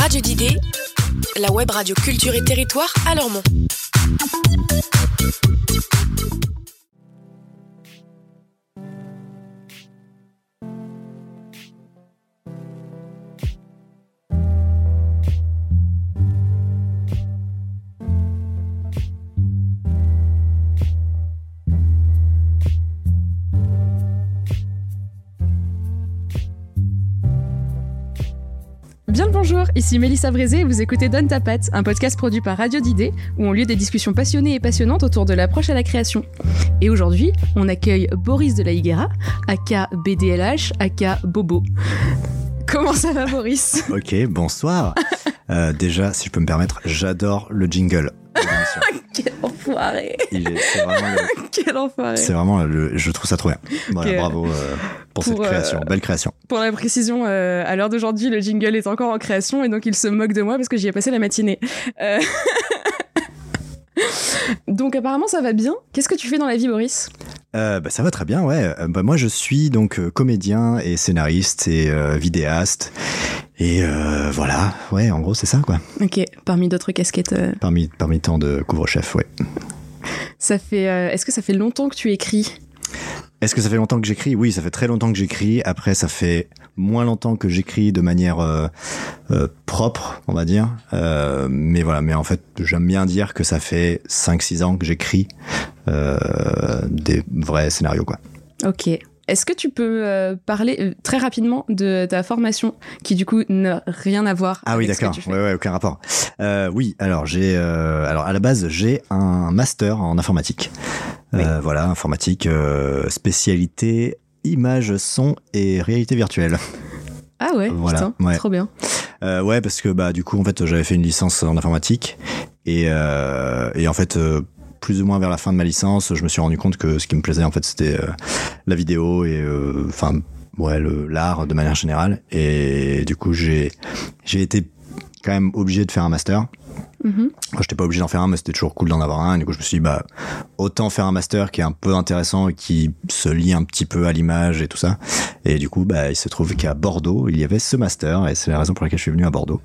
Radio d'idées, la web radio culture et territoire à Lormont. Bonjour, ici Mélissa Brézé et vous écoutez Donne ta patte, un podcast produit par Radio d'idées où ont lieu des discussions passionnées et passionnantes autour de l'approche à la création. Et aujourd'hui, on accueille Boris de la Higuera, aka BDLH, aka Bobo. Comment ça va Boris? Ok, bonsoir. Euh, déjà, si je peux me permettre, j'adore le jingle. Quel enfoiré C'est vraiment, le- Quel enfoiré c'est vraiment le- je trouve ça trop bien. Voilà, bravo euh, pour, cette Pour, euh, création, belle création. Pour la précision, euh, à l'heure d'aujourd'hui, le jingle est encore en création et donc il se moque de moi parce que j'y ai passé la matinée. Euh, donc apparemment ça va bien. Qu'est-ce que tu fais dans la vie Boris? Euh, bah, ça va très bien, ouais. Euh, bah, moi, je suis donc euh, comédien et scénariste et vidéaste. Et voilà, ouais, en gros, c'est ça, quoi. Ok, parmi d'autres casquettes. Parmi, parmi tant de couvre-chef, ouais. Ça fait. Est-ce que ça fait longtemps que tu écris? Est-ce que ça fait longtemps que j'écris? Oui, ça fait très longtemps que j'écris. Après, ça fait moins longtemps que j'écris de manière euh, euh, propre, on va dire. Euh, mais voilà, mais en fait, j'aime bien dire que ça fait 5-6 ans que j'écris des vrais scénarios, quoi. Ok. Est-ce que tu peux euh, parler euh, très rapidement de ta formation qui du coup n'a rien à voir Ah oui, avec d'accord. Ouais, ouais, aucun rapport. Euh, oui, alors j'ai, alors à la base, j'ai un master en informatique. Voilà, informatique, spécialité image, son et réalité virtuelle. Ah ouais, Voilà, putain, ouais. trop bien. Ouais, parce que bah du coup en fait j'avais fait une licence en informatique et et en fait plus ou moins vers la fin de ma licence, je me suis rendu compte que ce qui me plaisait en fait c'était euh, la vidéo et euh, enfin ouais l'art de manière générale. Et du coup j'ai j'ai été quand même obligé de faire un master. Mhm. Moi, j'étais pas obligé d'en faire un, mais c'était toujours cool d'en avoir un. Et du coup, je me suis dit, bah, autant faire un master qui est un peu intéressant et qui se lie un petit peu à l'image et tout ça. Et du coup, bah, il se trouve qu'à Bordeaux, il y avait ce master, et c'est la raison pour laquelle je suis venu à Bordeaux.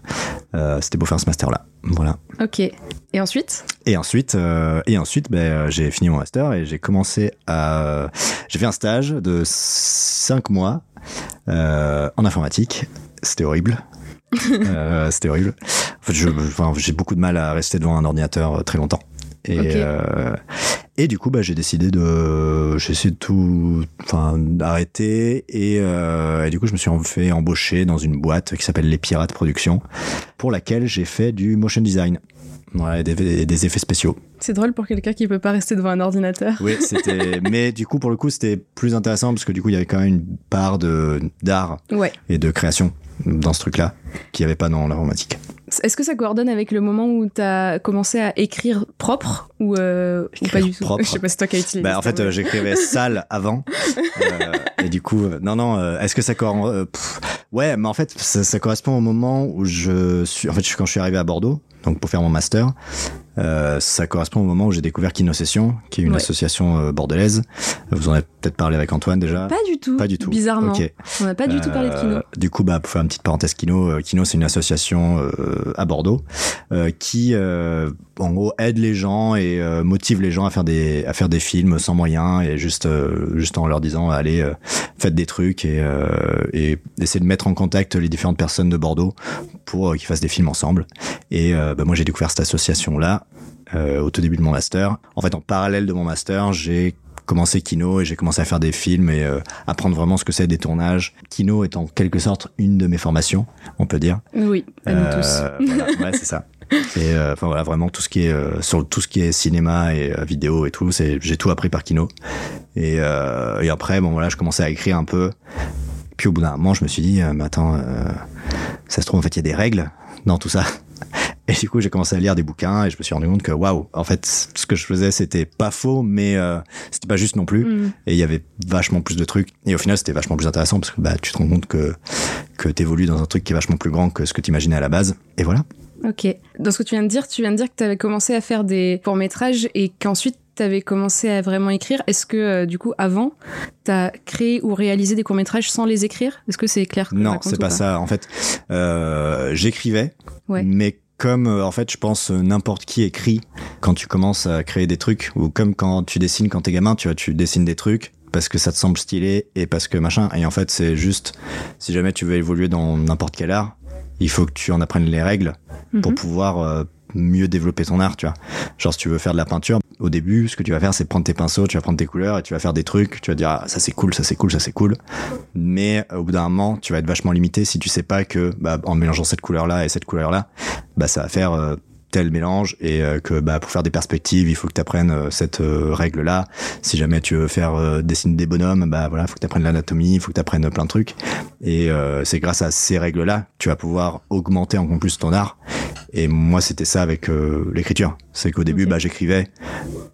Euh, c'était pour faire ce master-là. Voilà. Ok. Et ensuite? Et ensuite, euh, et ensuite, euh, j'ai fini mon master et j'ai commencé à, j'ai fait un stage de 5 mois euh, en informatique. C'était horrible. Euh, c'était horrible. En fait, je, enfin, j'ai beaucoup de mal à rester devant un ordinateur euh, très longtemps. Et, euh, et du coup, bah, j'ai décidé de, j'ai essayé de tout, enfin, d'arrêter. Et, euh, et du coup, je me suis fait embaucher dans une boîte qui s'appelle Les Pirates Productions, pour laquelle j'ai fait du motion design. Ouais, des, et des effets spéciaux. C'est drôle pour quelqu'un qui peut pas rester devant un ordinateur. Oui, c'était. mais du coup, pour le coup, c'était plus intéressant parce que du coup, il y avait quand même une part de d'art Ouais. et de création dans ce truc-là qu'il n'y avait pas dans l'informatique. Est-ce que ça coordonne avec le moment où tu as commencé à écrire propre ou, euh, ou pas du tout? propre. Je sais pas si toi qui as utilisé. Bah, en fait, euh, j'écrivais sale avant. Euh, et du coup, euh, non, non, est-ce que ça correspond Ouais, mais en fait, ça, ça correspond au moment où je suis. En fait, quand je suis arrivé à Bordeaux, donc pour faire mon master, euh, ça correspond au moment où j'ai découvert Kino Session, qui est une Ouais. association euh, bordelaise. Vous en avez peut-être parlé avec Antoine déjà? Pas du tout. Pas du tout. Bizarrement. On n'a pas du tout parlé de Euh, kino. Du coup, bah, pour faire une petite parenthèse Kino, euh, Kino, c'est une association euh, à Bordeaux euh, qui, euh, en gros, aide les gens et euh, motive les gens à faire des à faire des films sans moyens et juste euh, juste en leur disant allez euh, faites des trucs et euh, et essayer de mettre en contact les différentes personnes de Bordeaux pour euh, qu'ils fassent des films ensemble. Et euh, bah, moi, j'ai découvert cette association là euh, au tout début de mon master. En fait, en parallèle de mon master, j'ai commencé Kino et j'ai commencé à faire des films et euh, apprendre vraiment ce que c'est des tournages. Kino est en quelque sorte une de mes formations, on peut dire. Oui, à nous tous. Euh, voilà, ouais, c'est ça. Et euh, enfin voilà, vraiment tout ce qui est euh, sur tout ce qui est cinéma et euh, vidéo et tout, c'est j'ai tout appris par Kino. Et, euh, et après, bon voilà, je commençais à écrire un peu. Puis au bout d'un moment, je me suis dit, euh, mais attends, euh, ça se trouve en fait il y a des règles dans tout ça. Et du coup, j'ai commencé à lire des bouquins et je me suis rendu compte que waouh, en fait, ce que je faisais, c'était pas faux, mais euh, c'était pas juste non plus. Mm. Et il y avait vachement plus de trucs. Et au final, c'était vachement plus intéressant parce que bah, tu te rends compte que, que t'évolues dans un truc qui est vachement plus grand que ce que t'imaginais à la base. Et voilà. Ok. Dans ce que tu viens de dire, tu viens de dire que tu avais commencé à faire des courts-métrages et qu'ensuite tu avais commencé à vraiment écrire, est-ce que euh, du coup, avant, tu as créé ou réalisé des courts-métrages sans les écrire? Est-ce que c'est clair que Non, c'est ou pas? ça. En fait, euh, j'écrivais, Ouais. mais comme euh, en fait, je pense euh, n'importe qui écrit quand tu commences à créer des trucs, ou comme quand tu dessines quand t'es gamin, tu vois, tu dessines des trucs parce que ça te semble stylé et parce que machin. Et en fait, c'est juste, si jamais tu veux évoluer dans n'importe quel art, il faut que tu en apprennes les règles pour Mhm. pouvoir euh, mieux développer ton art, tu vois. Genre, si tu veux faire de la peinture, au début, ce que tu vas faire, c'est prendre tes pinceaux, tu vas prendre tes couleurs et tu vas faire des trucs, tu vas dire, ah, ça c'est cool, ça c'est cool, ça c'est cool. Mais euh, au bout d'un moment, tu vas être vachement limité si tu sais pas que, bah, en mélangeant cette couleur-là et cette couleur-là, bah, ça va faire euh, tel mélange et euh, que bah, pour faire des perspectives, il faut que tu apprennes euh, cette euh, règle-là. Si jamais tu veux faire dessiner des bonhommes, bah voilà, faut que tu apprennes l'anatomie, il faut que tu apprennes plein de trucs. Et c'est grâce à ces règles-là que tu vas pouvoir augmenter encore plus ton art. Et moi, c'était ça avec l'écriture. C'est qu'au début, bah, j'écrivais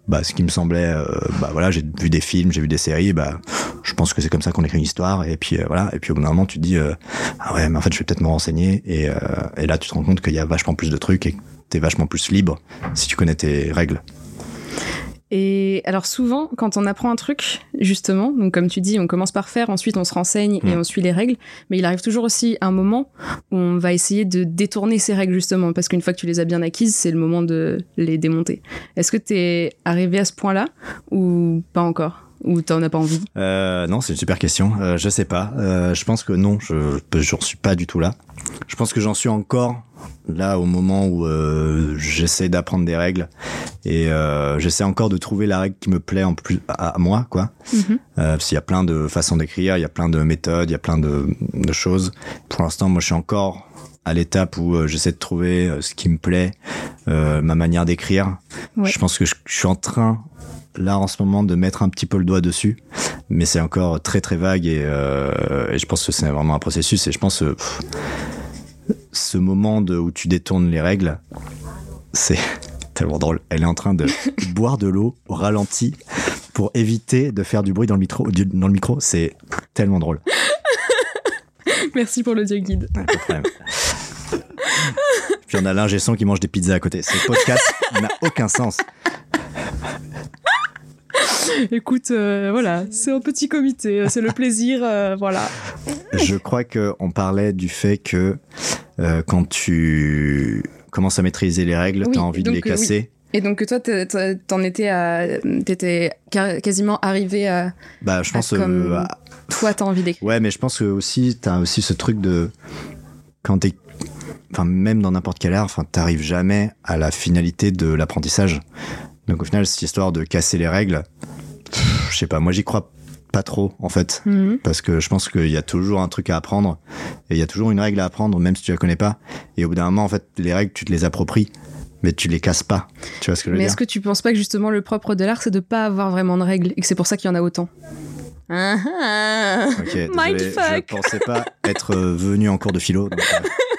bah, ce qui me semblait. bah voilà, j'ai vu des films, j'ai vu des séries. Bah, je pense que c'est comme ça qu'on écrit une histoire. Et puis voilà. Et puis au bout d'un moment, tu te dis ah ouais, mais en fait, je vais peut-être me renseigner. Et, et là, tu te rends compte qu'il y a vachement plus de trucs et t'es vachement plus libre si tu connais tes règles. Et alors souvent, quand on apprend un truc, justement, donc comme tu dis, on commence par faire, ensuite on se renseigne et Mm. on suit les règles, mais il arrive toujours aussi un moment où on va essayer de détourner ces règles, justement, parce qu'une fois que tu les as bien acquises, c'est le moment de les démonter. Est-ce que t'es arrivé à ce point-là ou pas encore? Ou t'en as pas envie? Euh, non, c'est une super question. Euh, je sais pas. Euh, je pense que non, je j'en suis pas du tout là. Je pense que j'en suis encore là au moment où euh, j'essaie d'apprendre des règles et euh, j'essaie encore de trouver la règle qui me plaît en plus à, à moi, quoi. Euh, parce qu'il y a plein de façons d'écrire, il y a plein de méthodes, il y a plein de, de choses. Pour l'instant, moi, je suis encore à l'étape où j'essaie de trouver ce qui me plaît, ma manière d'écrire. Ouais. Je pense que je, je suis en train, là, en ce moment, de mettre un petit peu le doigt dessus. Mais c'est encore très, très vague et, euh, et je pense que c'est vraiment un processus. Et je pense pff, ce moment de, où tu détournes les règles, c'est tellement drôle. Elle est en train de boire de l'eau au ralenti pour éviter de faire du bruit dans le micro. du- Dans le micro, c'est tellement drôle. Merci pour l'audio guide. Ouais, pas de problème. Puis on a l'ingé qui mange des pizzas à côté. Ce podcast n'a aucun sens. Écoute, euh, voilà, c'est un petit comité, euh, c'est le plaisir, euh, voilà. Je crois que on parlait du fait que euh, quand tu commences à maîtriser les règles, Oui, t'as envie de les oui. casser. Et donc toi, t'en étais à, t'étais quasiment arrivé à, Bah, je pense. Comme- à- toi, t'as envie d'écrire. Ouais, mais je pense que aussi, t'as aussi ce truc de quand t'es, enfin même dans n'importe quel art, enfin t'arrives jamais à la finalité de l'apprentissage. Donc au final, cette histoire de casser les règles, je sais pas, moi j'y crois pas trop en fait, Mhm. parce que je pense qu'il y a toujours un truc à apprendre et il y a toujours une règle à apprendre, même si tu la connais pas. Et au bout d'un moment, en fait, les règles, tu te les appropries, mais tu les casses pas. Tu vois ce que je veux Mais dire est-ce que tu penses pas que justement le propre de l'art, c'est de pas avoir vraiment de règles et que c'est pour ça qu'il y en a autant Ah ah. Mindfuck. je pensais pas être euh, venu en cours de philo. donc, euh,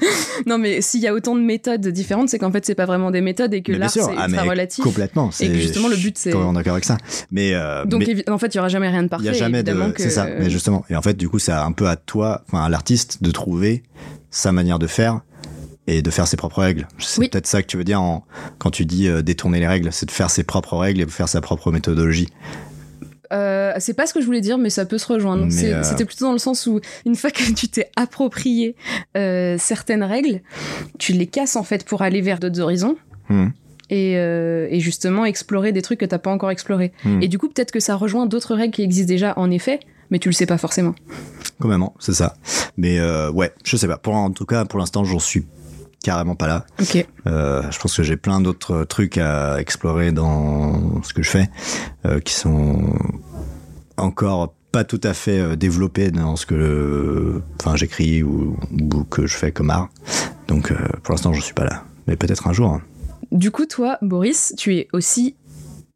Non, mais s'il y a autant de méthodes différentes, c'est qu'en fait, c'est pas vraiment des méthodes et que l'art, c'est ah, relatif. Complètement. Et que justement, le but, c'est- complètement d'accord avec ça. Mais, euh, Donc, mais en fait, il y aura jamais rien de il parfait. y a jamais de. que- C'est ça. Mais justement. Et en fait, du coup, c'est un peu à toi, enfin, à l'artiste, de trouver sa manière de faire et de faire ses propres règles. C'est Oui. peut-être ça que tu veux dire en, quand tu dis euh, détourner les règles, c'est de faire ses propres règles et de faire sa propre méthodologie. Euh, c'est pas ce que je voulais dire, mais ça peut se rejoindre. Euh, C'était plutôt dans le sens où, une fois que tu t'es approprié euh, certaines règles, tu les casses en fait pour aller vers d'autres horizons. Hmm. Et, et justement explorer des trucs que t'as pas encore explorés. Hmm. Et du coup, peut-être que ça rejoint d'autres règles qui existent déjà en effet, mais tu le sais pas forcément. Complètement, c'est ça. Mais ouais, je sais pas. Pour en tout cas, pour l'instant, j'en suis carrément pas là. Euh, je pense que j'ai plein d'autres trucs à explorer dans ce que je fais, euh, qui sont encore pas tout à fait euh, développés dans ce que, enfin, j'écris ou, ou que je fais comme art. Donc, euh, pour l'instant, je suis pas là. Mais peut-être un jour. hein. Du coup, toi, Boris, tu es aussi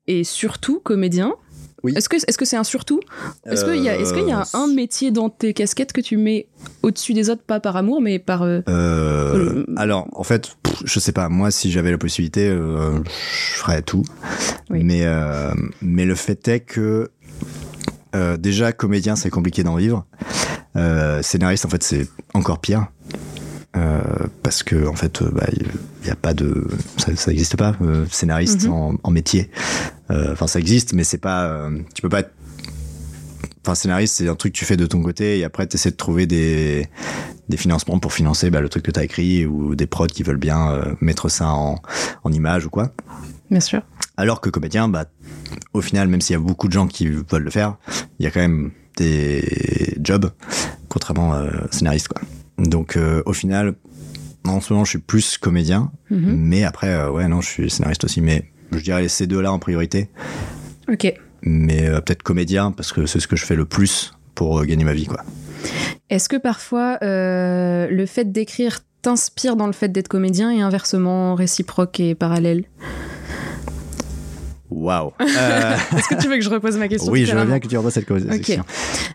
et surtout comédien. Oui. Est-ce que est-ce que c'est un surtout? Est-ce qu'il y a est-ce qu'il y a un, un métier dans tes casquettes que tu mets au-dessus des autres, pas par amour, mais par euh, Euh, Euh, alors, en fait, pff, je sais pas. Moi, si j'avais la possibilité, euh, je ferais tout. Oui. Mais, euh, mais le fait est que euh, déjà comédien, c'est compliqué d'en vivre. Euh, scénariste, en fait, c'est encore pire. Euh, parce que en fait, bah, il y a pas de, ça, n'existe pas euh, scénariste Mhm. en, en métier. Euh, Enfin, ça existe, mais c'est pas, euh, tu peux pas être Enfin, scénariste, c'est un truc que tu fais de ton côté et après, tu essaies de trouver des, des financements pour financer bah, le truc que tu as écrit ou des prods qui veulent bien euh, mettre ça en, en image ou quoi. Bien sûr. Alors que comédien, bah, au final, même s'il y a beaucoup de gens qui veulent le faire, il y a quand même des jobs, contrairement à scénariste. Quoi. Donc, euh, au final, en ce moment, je suis plus comédien, Mhm. mais après, euh, ouais, non, je suis scénariste aussi, mais je dirais ces deux-là en priorité Ok. mais euh, peut-être comédien parce que c'est ce que je fais le plus pour gagner ma vie quoi. Est-ce que parfois le fait d'écrire t'inspire dans le fait d'être comédien et inversement réciproque et parallèle? Waouh. Euh, Est-ce que tu veux que je repose ma question oui, je veux bien que tu reposes cette question.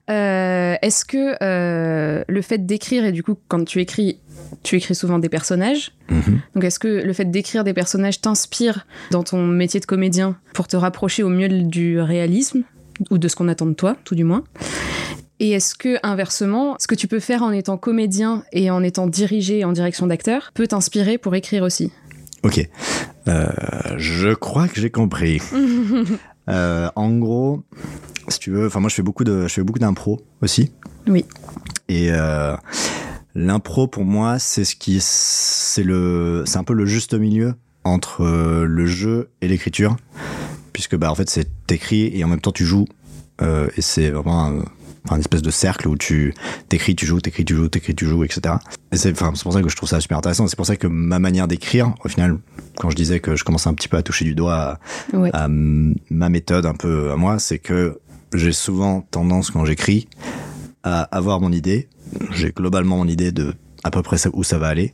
Euh, Est-ce que euh, le fait d'écrire, et du coup, quand tu écris, tu écris souvent des personnages. Mhm. Donc, est-ce que le fait d'écrire des personnages t'inspire dans ton métier de comédien pour te rapprocher au mieux du réalisme ou de ce qu'on attend de toi, tout du moins? Et est-ce que, inversement, ce que tu peux faire en étant comédien et en étant dirigé en direction d'acteur peut t'inspirer pour écrire aussi? Ok. Euh, je crois que j'ai compris. Euh, en gros, si tu veux, enfin moi je fais beaucoup de, je fais beaucoup d'impro aussi. Oui. Et euh, l'impro pour moi c'est ce qui, c'est le, c'est un peu le juste milieu entre le jeu et l'écriture, puisque bah en fait c'est t'écris et en même temps tu joues et c'est vraiment enfin, une espèce de cercle où tu t'écris, tu joues, t'écris, tu joues, t'écris, tu joues, etc. Et c'est, enfin, c'est pour ça que je trouve ça super intéressant. C'est pour ça que ma manière d'écrire, au final, quand je disais que je commençais un petit peu à toucher du doigt à, Ouais. à ma méthode un peu à moi, c'est que j'ai souvent tendance quand j'écris à avoir mon idée. J'ai globalement mon idée de à peu près où ça va aller.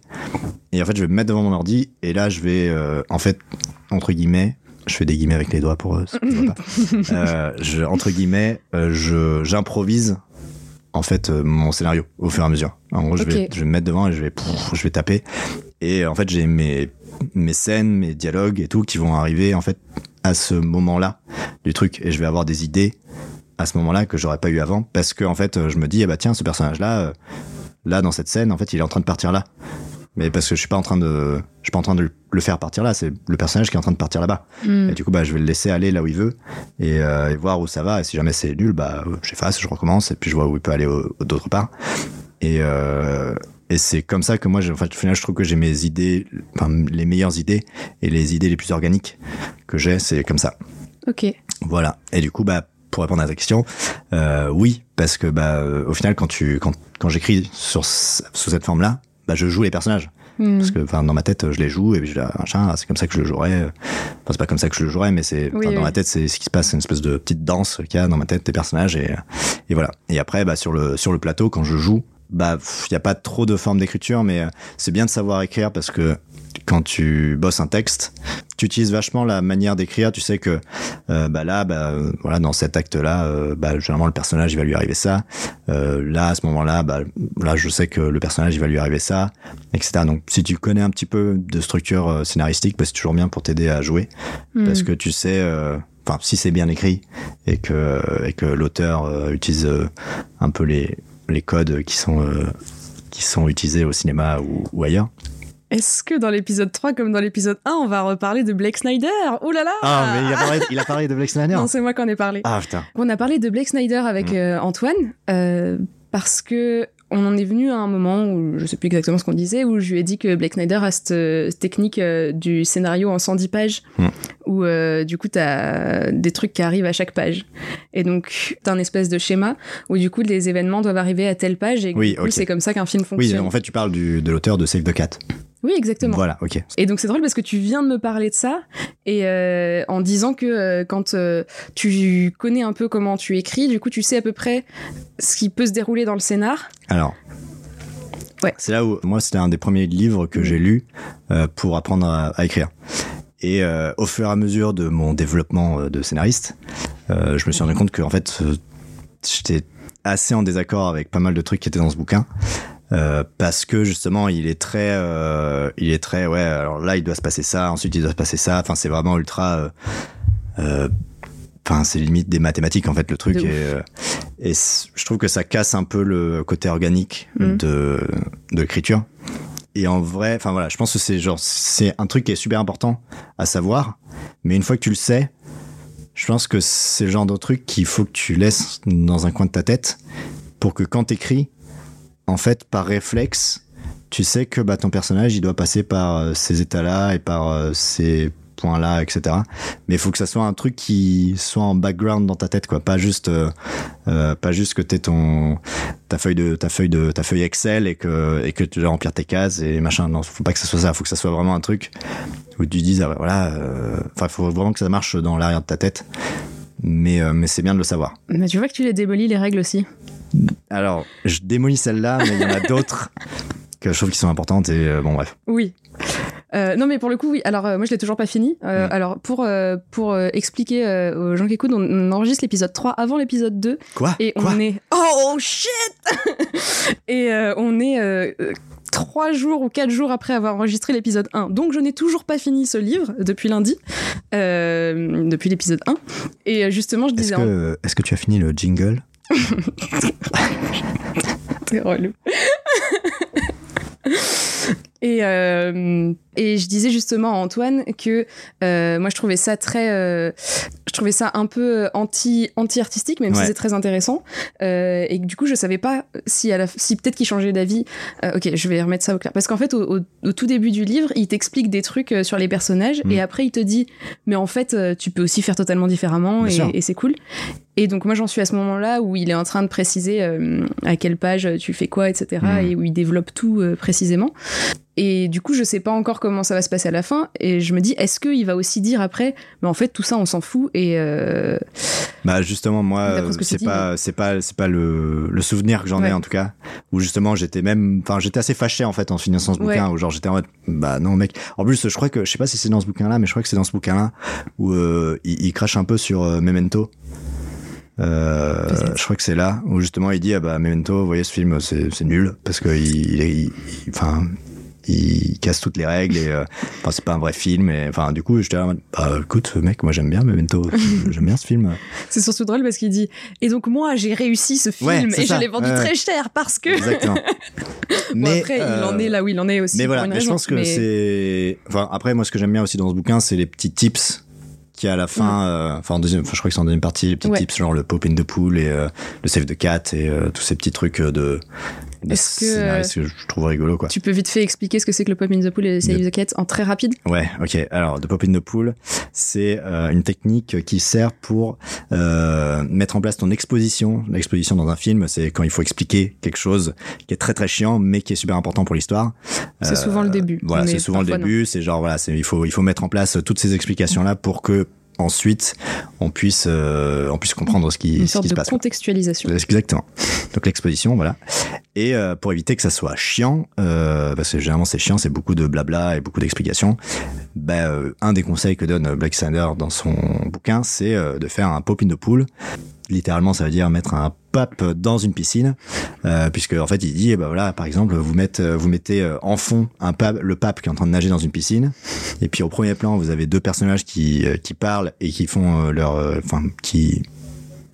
Et en fait, je vais me mettre devant mon ordi et là, je vais, euh, en fait, entre guillemets, je fais des guillemets avec les doigts pour eux. Euh, je, entre guillemets, euh, je j'improvise en fait euh, mon scénario au fur et à mesure. En gros, je vais, je vais me mettre devant et je vais, je vais taper. Et en fait, j'ai mes mes scènes, mes dialogues et tout qui vont arriver en fait à ce moment-là du truc et je vais avoir des idées à ce moment-là que j'aurais pas eu avant parce que en fait euh, je me dis ah bah tiens ce personnage là là dans cette scène en fait il est en train de partir là mais parce que je suis pas en train de je suis pas en train de le faire partir là c'est le personnage qui est en train de partir là-bas Hmm. et du coup bah je vais le laisser aller là où il veut et, euh, et voir où ça va et si jamais c'est nul bah j'efface je recommence et puis je vois où il peut aller au- au- d'autre part et euh, et c'est comme ça que moi j'ai- en fait, au final je trouve que j'ai mes idées enfin les meilleures idées et les idées les plus organiques que j'ai c'est comme ça Ok. voilà. Et du coup, bah, pour répondre à ta question, euh, oui, parce que bah, au final, quand tu, quand, quand j'écris sur sous cette forme-là, bah, je joue les personnages. Hmm. Parce que, dans ma tête, je les joue et puis je ah, machin, c'est comme ça que je le jouerais. Enfin, c'est pas comme ça que je le jouerais, mais c'est, Oui, dans ma tête, c'est ce qui se passe, c'est une espèce de petite danse qu'il y a dans ma tête des personnages et, et voilà. Et après, bah, sur le, sur le plateau, quand je joue, bah, il y a pas trop de forme d'écriture, mais euh, c'est bien de savoir écrire parce que quand tu bosses un texte, tu utilises vachement la manière d'écrire. Tu sais que euh, bah là, bah, euh, voilà, dans cet acte-là, euh, bah, généralement le personnage il va lui arriver ça. Euh, là, à ce moment-là, bah, là, je sais que le personnage il va lui arriver ça, etc. Donc, si tu connais un petit peu de structure scénaristique, bah, c'est toujours bien pour t'aider à jouer, Hmm. parce que tu sais, enfin, si c'est bien écrit et que et que l'auteur utilise un peu les les codes qui sont euh, qui sont utilisés au cinéma ou, ou ailleurs. Est-ce que dans l'épisode 3, comme dans l'épisode 1, on va reparler de Blake Snyder? Ouh là là Ah, mais il a parlé, il a parlé de Blake Snyder. Non, c'est moi qui en ai parlé. Ah putain. On a parlé de Blake Snyder avec Mm. euh, Antoine euh, parce que on en est venu à un moment où je sais plus exactement ce qu'on disait où je lui ai dit que Blake Snyder a cette, euh, technique euh, du scénario en 110 pages Mm. où euh, du coup t'as des trucs qui arrivent à chaque page et donc t'as un espèce de schéma où du coup les événements doivent arriver à telle page et Oui, du coup ok. c'est comme ça qu'un film Oui, fonctionne. en fait, tu parles du, de l'auteur de Save the Cat. Oui, exactement. Voilà, ok. Et donc c'est drôle parce que tu viens de me parler de ça et euh, en disant que euh, quand euh, tu connais un peu comment tu écris, du coup tu sais à peu près ce qui peut se dérouler dans le scénar. Alors. Ouais. C'est là où, moi, c'était un des premiers livres que j'ai lu pour apprendre à, à écrire. Et au fur et à mesure de mon développement de scénariste, je me suis rendu compte que, en fait, j'étais assez en désaccord avec pas mal de trucs qui étaient dans ce bouquin. Euh, parce que justement il est très euh, il est très ouais alors là il doit se passer ça ensuite il doit se passer ça. Enfin c'est vraiment ultra euh, enfin c'est limite des mathématiques en fait le truc. Et, je trouve que ça casse un peu le côté organique de de l'écriture. Et en vrai, enfin voilà, je pense que c'est genre c'est un truc qui est super important à savoir, mais une fois que tu le sais, je pense que c'est le genre de truc qu'il faut que tu laisses dans un coin de ta tête pour que quand t'écris, en fait, par réflexe, tu sais que bah, ton personnage, il doit passer par euh, ces états-là et par euh, ces points-là, etc. Mais il faut que ça soit un truc qui soit en background dans ta tête, quoi. Pas juste, euh, pas juste que t'aies ton ta feuille de ta feuille de ta feuille Excel et que et que tu dois remplir tes cases et machin. Non, faut pas que ça soit ça. Faut que ça soit vraiment un truc où tu dises, ah, voilà. Enfin, faut vraiment que ça marche dans l'arrière de ta tête. Mais euh, mais c'est bien de le savoir. Mais tu vois que tu les démolis les règles aussi. Alors, je démolis celle-là, mais il y en a d'autres que je trouve qui sont importantes et euh, bon bref. Oui. Euh, non mais pour le coup oui. Alors euh, moi je l'ai toujours pas fini. Euh, Mm. Alors pour pour expliquer aux gens qui écoutent, on, on enregistre l'épisode 3 avant l'épisode 2 Quoi? Et Quoi? on est oh shit et on est trois jours ou quatre jours après avoir enregistré l'épisode 1. Donc je n'ai toujours pas fini ce livre depuis lundi, euh, depuis l'épisode 1. Et euh, justement je Est-ce disais en- que est-ce que tu as fini le jingle? T'es relou. Et, euh, et je disais justement à Antoine que euh, moi je trouvais ça très, euh, je trouvais ça un peu anti anti artistique, même Ouais. si c'est très intéressant. Euh, et que du coup je savais pas si à la, si peut-être qu'il changeait d'avis. Euh, ok, je vais remettre ça au clair parce qu'en fait au, au- au tout début du livre il t'explique des trucs euh, sur les personnages Mm. et après il te dit mais en fait euh, tu peux aussi faire totalement différemment Bien sûr. et, et c'est cool. Et donc moi j'en suis à ce moment-là où il est en train de préciser euh, à quelle page tu fais quoi, etc. Mhm. Et où il développe tout euh, précisément. Et du coup je sais pas encore comment ça va se passer à la fin. Et je me dis est-ce qu'il va aussi dire après, mais en fait tout ça on s'en fout et euh, Bah justement moi ce c'est dis, pas c'est pas c'est pas le, le souvenir que j'en ai en tout cas où justement j'étais même enfin j'étais assez fâché en fait en finissant ce bouquin où genre j'étais en mode bah non mec en plus je crois que je sais pas si c'est dans ce bouquin là mais je crois que c'est dans ce bouquin là où il, il crache un peu sur Memento euh, je crois que c'est là où justement il dit ah bah Memento vous voyez ce film c'est nul parce que il il, il- il- enfin il casse toutes les règles et euh, enfin c'est pas un vrai film et enfin du coup j'étais là bah écoute mec moi j'aime bien Memento j'aime bien ce film c'est surtout drôle parce qu'il dit et donc moi j'ai réussi ce film Ouais, et ça. je l'ai vendu très cher parce que Exactement. bon après il euh, en est là où il en est aussi Mais voilà, mais je pense que mais- c'est. Enfin, après, moi, ce que j'aime bien aussi dans ce bouquin, c'est les petits tips qui à la fin, euh, enfin en deuxième, je crois que c'est en deuxième partie, les petits Ouais. tips genre le pop in the pool et euh, le save the cat et euh, tous ces petits trucs euh, de, de Est-ce que, scénaristes que je trouve rigolo quoi. tu peux vite fait expliquer ce que c'est que le pop in the pool et le save Le- the cat en très rapide? Ouais, ok. Alors, de pop in the pool, c'est euh, une technique qui sert pour euh, mettre en place ton exposition. L'exposition dans un film, c'est quand il faut expliquer quelque chose qui est très très chiant, mais qui est super important pour l'histoire. c'est Euh, souvent le début Voilà, c'est souvent le début. C'est genre voilà, il faut il faut mettre en place toutes ces explications là pour que ensuite on puisse euh, on puisse comprendre ce qui une ce sorte qui se de passe. contextualisation Exactement. Donc l'exposition, voilà. Et euh, pour éviter que ça soit chiant, euh, parce que généralement c'est chiant, c'est beaucoup de blabla et beaucoup d'explications. Bah, un des conseils que donne Black Sander dans son bouquin, c'est de faire un pop in the pool. Littéralement, ça veut dire mettre un pape dans une piscine, euh, puisque en fait il dit, eh ben voilà, par exemple, vous mettez, mettez euh, en fond le pape qui est en train de nager dans une piscine, et puis au premier plan vous avez deux personnages qui euh, parlent et qui font euh, leur, euh, enfin qui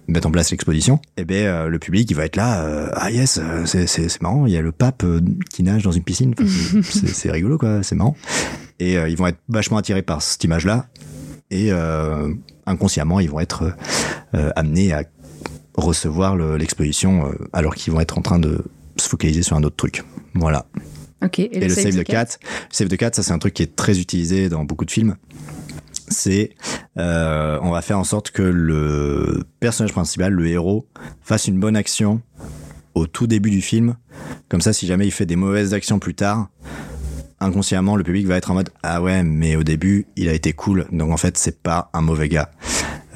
mettent en place l'exposition, et ben euh, le public il va être là, euh, ah yes, euh, c'est marrant, il y a le pape euh, qui nage dans une piscine, c'est- rigolo quoi, c'est marrant, et euh, ils vont être vachement attirés par cette image là, et euh, inconsciemment ils vont être euh, amenés à recevoir le- l'exposition euh, alors qu'ils vont être en train de se focaliser sur un autre truc. Voilà. ok et, Et, le Save the Cat, Save the Cat, ça c'est un truc qui est très utilisé dans beaucoup de films. C'est, euh, on va faire en sorte que le personnage principal, le héros, fasse une bonne action au tout début du film. Comme ça, si jamais il fait des mauvaises actions plus tard, inconsciemment, le public va être en mode ah ouais, mais au début, il a été cool. Donc en fait, c'est pas un mauvais gars.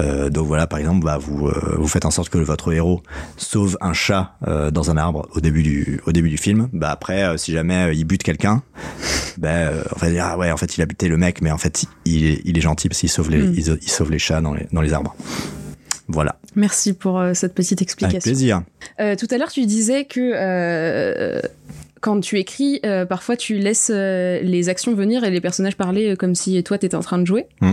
Euh, donc voilà, par exemple, bah, vous euh, vous faites en sorte que votre héros sauve un chat euh, dans un arbre au début du au début du film. Bah après, si jamais il bute quelqu'un, bah on va dire ah ouais, en fait il a buté le mec, mais en fait il est il est gentil parce qu'il sauve les Mm. il, il sauve les chats dans les dans les arbres. Voilà, merci pour euh, cette petite avec explication plaisir. Euh, tout à l'heure, tu disais que euh, quand tu écris, euh, parfois tu laisses euh, les actions venir et les personnages parler euh, comme si toi t'étais en train de jouer. Mm.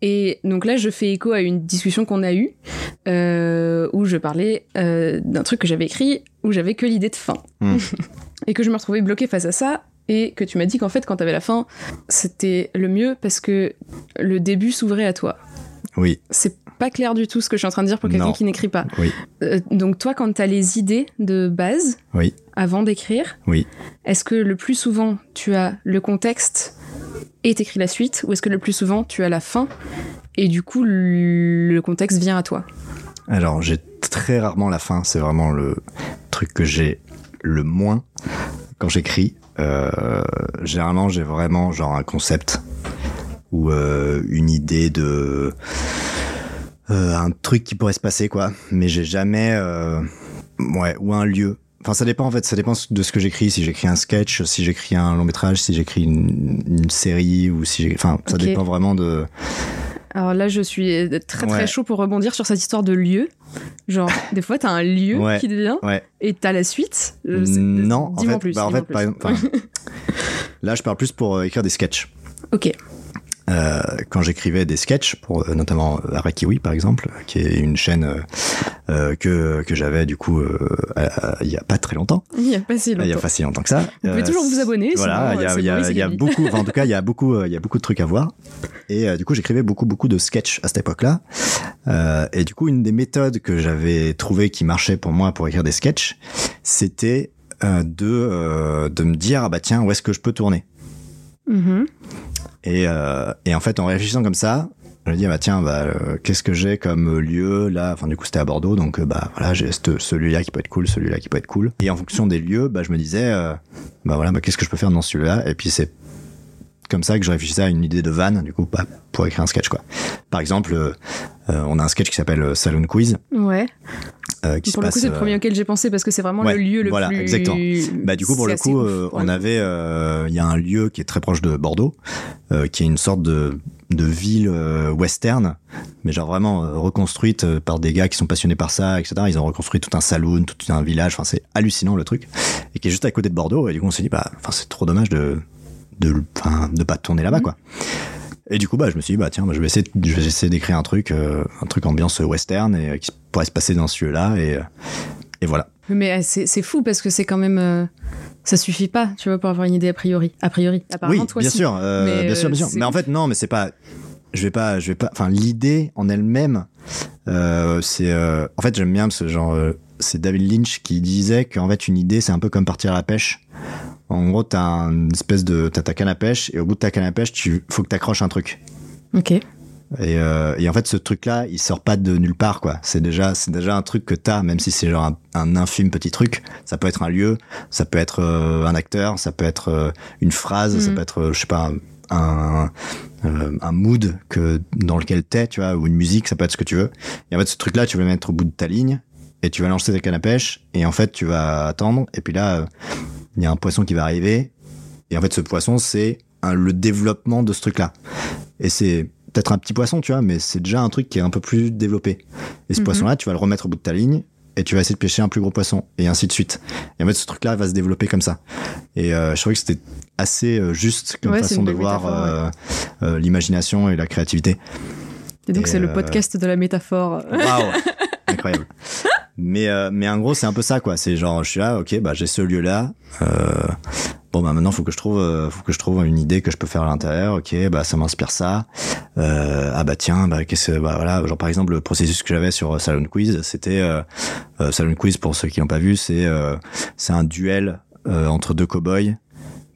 Et donc là, je fais écho à une discussion qu'on a eue où je parlais d'un truc que j'avais écrit où j'avais que l'idée de fin Mm. et que je me retrouvais bloquée face à ça. et que tu m'as dit qu'en fait, quand t'avais la fin, c'était le mieux parce que le début s'ouvrait à toi. Oui, C'est pas clair du tout ce que je suis en train de dire pour quelqu'un qui n'écrit pas. oui, donc toi, quand t'as les idées de base oui, avant d'écrire, oui. est-ce que le plus souvent tu as le contexte et t'écris la suite, ou est-ce que le plus souvent tu as la fin et du coup le contexte vient à toi? Alors, j'ai très rarement la fin. C'est vraiment le truc que j'ai le moins quand j'écris. Euh, généralement, j'ai vraiment genre un concept ou euh, une idée de euh, un truc qui pourrait se passer, quoi. Mais j'ai jamais, ouais, ou un lieu. Enfin, ça dépend en fait. Ça dépend de ce que j'écris. Si j'écris un sketch, si j'écris un long métrage, si j'écris une, une série ou si, enfin, ça dépend vraiment de. Alors là, je suis très très Ouais. chaud pour rebondir sur cette histoire de lieu. Genre, des fois, t'as un lieu Ouais. qui te vient Ouais. et t'as la suite. Euh, c'est- Non, en fait, plus, bah, en dis-moi fait, plus. par exemple, enfin, là, je parle plus pour euh, écrire des sketchs. Ok. Euh, quand j'écrivais des sketchs, pour euh, notamment euh, Arakiwi par exemple, qui est une chaîne euh, que que j'avais du coup il y a pas très longtemps, Il y a pas si il y a longtemps. pas si longtemps que ça. Vous pouvez toujours vous abonner, Voilà, il y a, y a- y a beaucoup, enfin, en tout cas, il y a beaucoup, il y a beaucoup de trucs à voir. Et du coup, j'écrivais beaucoup, beaucoup de sketchs à cette époque-là. Et du coup, une des méthodes que j'avais trouvé qui marchait pour moi pour écrire des sketchs, c'était de de me dire ah bah tiens où est-ce que je peux tourner? Mhm. Et, euh, et en fait, en réfléchissant comme ça, je me dis, ah bah tiens, bah, euh, qu'est-ce que j'ai comme lieu là? Enfin, du coup, c'était à Bordeaux, donc euh, bah voilà, j'ai ce- celui-là qui peut être cool, celui-là qui peut être cool. Et en fonction des lieux, bah, je me disais, bah voilà, bah, qu'est-ce que je peux faire dans celui-là Et puis c'est comme ça que je réfléchissais à une idée de vanne, du coup, bah, pour écrire un sketch, quoi. Par exemple, on a un sketch qui s'appelle euh, Saloon Quiz, Ouais. euh, qui Pour se le coup, c'est le euh, premier auquel j'ai pensé parce que c'est vraiment ouais, le lieu le voilà, plus. exactement. Bah du coup pour le coup euh, on avait euh, il y a un lieu qui est très proche de Bordeaux euh, qui est une sorte de de ville euh, western mais genre vraiment euh, reconstruite euh, par des gars qui sont passionnés par ça etc ils ont reconstruit tout un saloon tout un village enfin c'est hallucinant le truc et qui est juste à côté de Bordeaux et du coup on s'est dit bah enfin c'est trop dommage de de de pas tourner là-bas Mhm. quoi et du coup bah je me suis dit bah tiens bah, je vais essayer de- je vais essayer d'écrire un truc euh, un truc ambiance western et euh, qui pourrait se passer dans ce lieu là et euh, et voilà Mais c'est fou parce que c'est quand même. Ça suffit pas, tu vois, pour avoir une idée a priori. A priori. Apparemment, oui, toi, bien si. sûr, Mais, bien sûr, bien sûr. Mais en fait, non, mais c'est pas. Je vais pas, je vais pas. Enfin, l'idée en elle-même, c'est. en fait, j'aime bien ce genre. c'est David Lynch qui disait qu'en fait, une idée, c'est un peu comme partir à la pêche. En gros, t'as une espèce de, t'as ta canne à pêche et au bout de ta canne à pêche, tu faut que t'accroches un truc. Ok. Et, euh, et en fait, ce truc-là, il sort pas de nulle part, quoi. C'est déjà, c'est déjà un truc que t'as, même si c'est genre un, un infime petit truc. Ça peut être un lieu, ça peut être euh, un acteur, ça peut être euh, une phrase, ça Mhm. peut être, je sais pas, un, un, un mood que dans lequel t'es, tu vois, ou une musique, ça peut être ce que tu veux. Et en fait, ce truc-là, tu vas le mettre au bout de ta ligne et tu vas lancer ta canne à pêche et en fait, tu vas attendre. Et puis là, il y a un poisson qui va arriver. Et en fait, ce poisson, c'est le développement de ce truc-là. Et c'est peut-être un petit poisson, tu vois, mais c'est déjà un truc qui est un peu plus développé. Et ce Mhm. poisson-là, tu vas le remettre au bout de ta ligne et tu vas essayer de pêcher un plus gros poisson et ainsi de suite. Et en fait, ce truc-là va se développer comme ça. Et euh, je trouvais que c'était assez euh, juste comme Ouais, façon de voir euh, euh, l'imagination et la créativité. Et donc, c'est le podcast de la métaphore. Waouh Incroyable. Mais, euh, mais en gros, c'est un peu ça, quoi. C'est genre, je suis là, ok, bah, j'ai ce lieu-là. Euh, bon, bah, maintenant, faut que je trouve, euh, faut que je trouve une idée que je peux faire à l'intérieur. Ok, bah, ça m'inspire ça. Euh, ah, bah, tiens, bah, qu'est-ce que, bah, voilà. Genre, par exemple, le processus que j'avais sur euh, Salon Quiz, c'était, Salon Quiz, pour ceux qui l'ont pas vu, c'est, euh, c'est un duel, euh, entre deux cow-boys.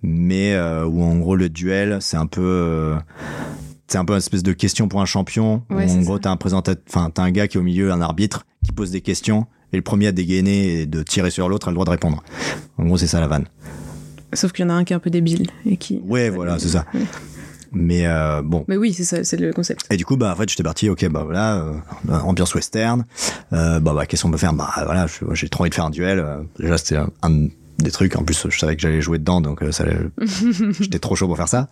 Mais, euh, où en gros, le duel, c'est un peu, euh, c'est un peu une espèce de question pour un champion. où Ouais, en c'est gros, t'as un présentateur, enfin, t'as un gars qui est au milieu, un arbitre, qui pose des questions, et le premier à dégainer et de tirer sur l'autre a le droit de répondre. En gros, c'est ça la vanne. Sauf qu'il y en a un qui est un peu débile et qui. Ouais, voilà, c'est ça. Ouais. Mais euh, bon. Mais oui, c'est ça, c'est le concept. Et du coup, bah, en fait, j'étais parti, ok, bah voilà, euh, ambiance western. Euh, bah, bah, qu'est-ce qu'on peut faire? Bah, voilà, j'ai trop envie de faire un duel. Euh, Déjà, c'était un, un des trucs. En plus, je savais que j'allais jouer dedans, donc ça, j'étais trop chaud pour faire ça.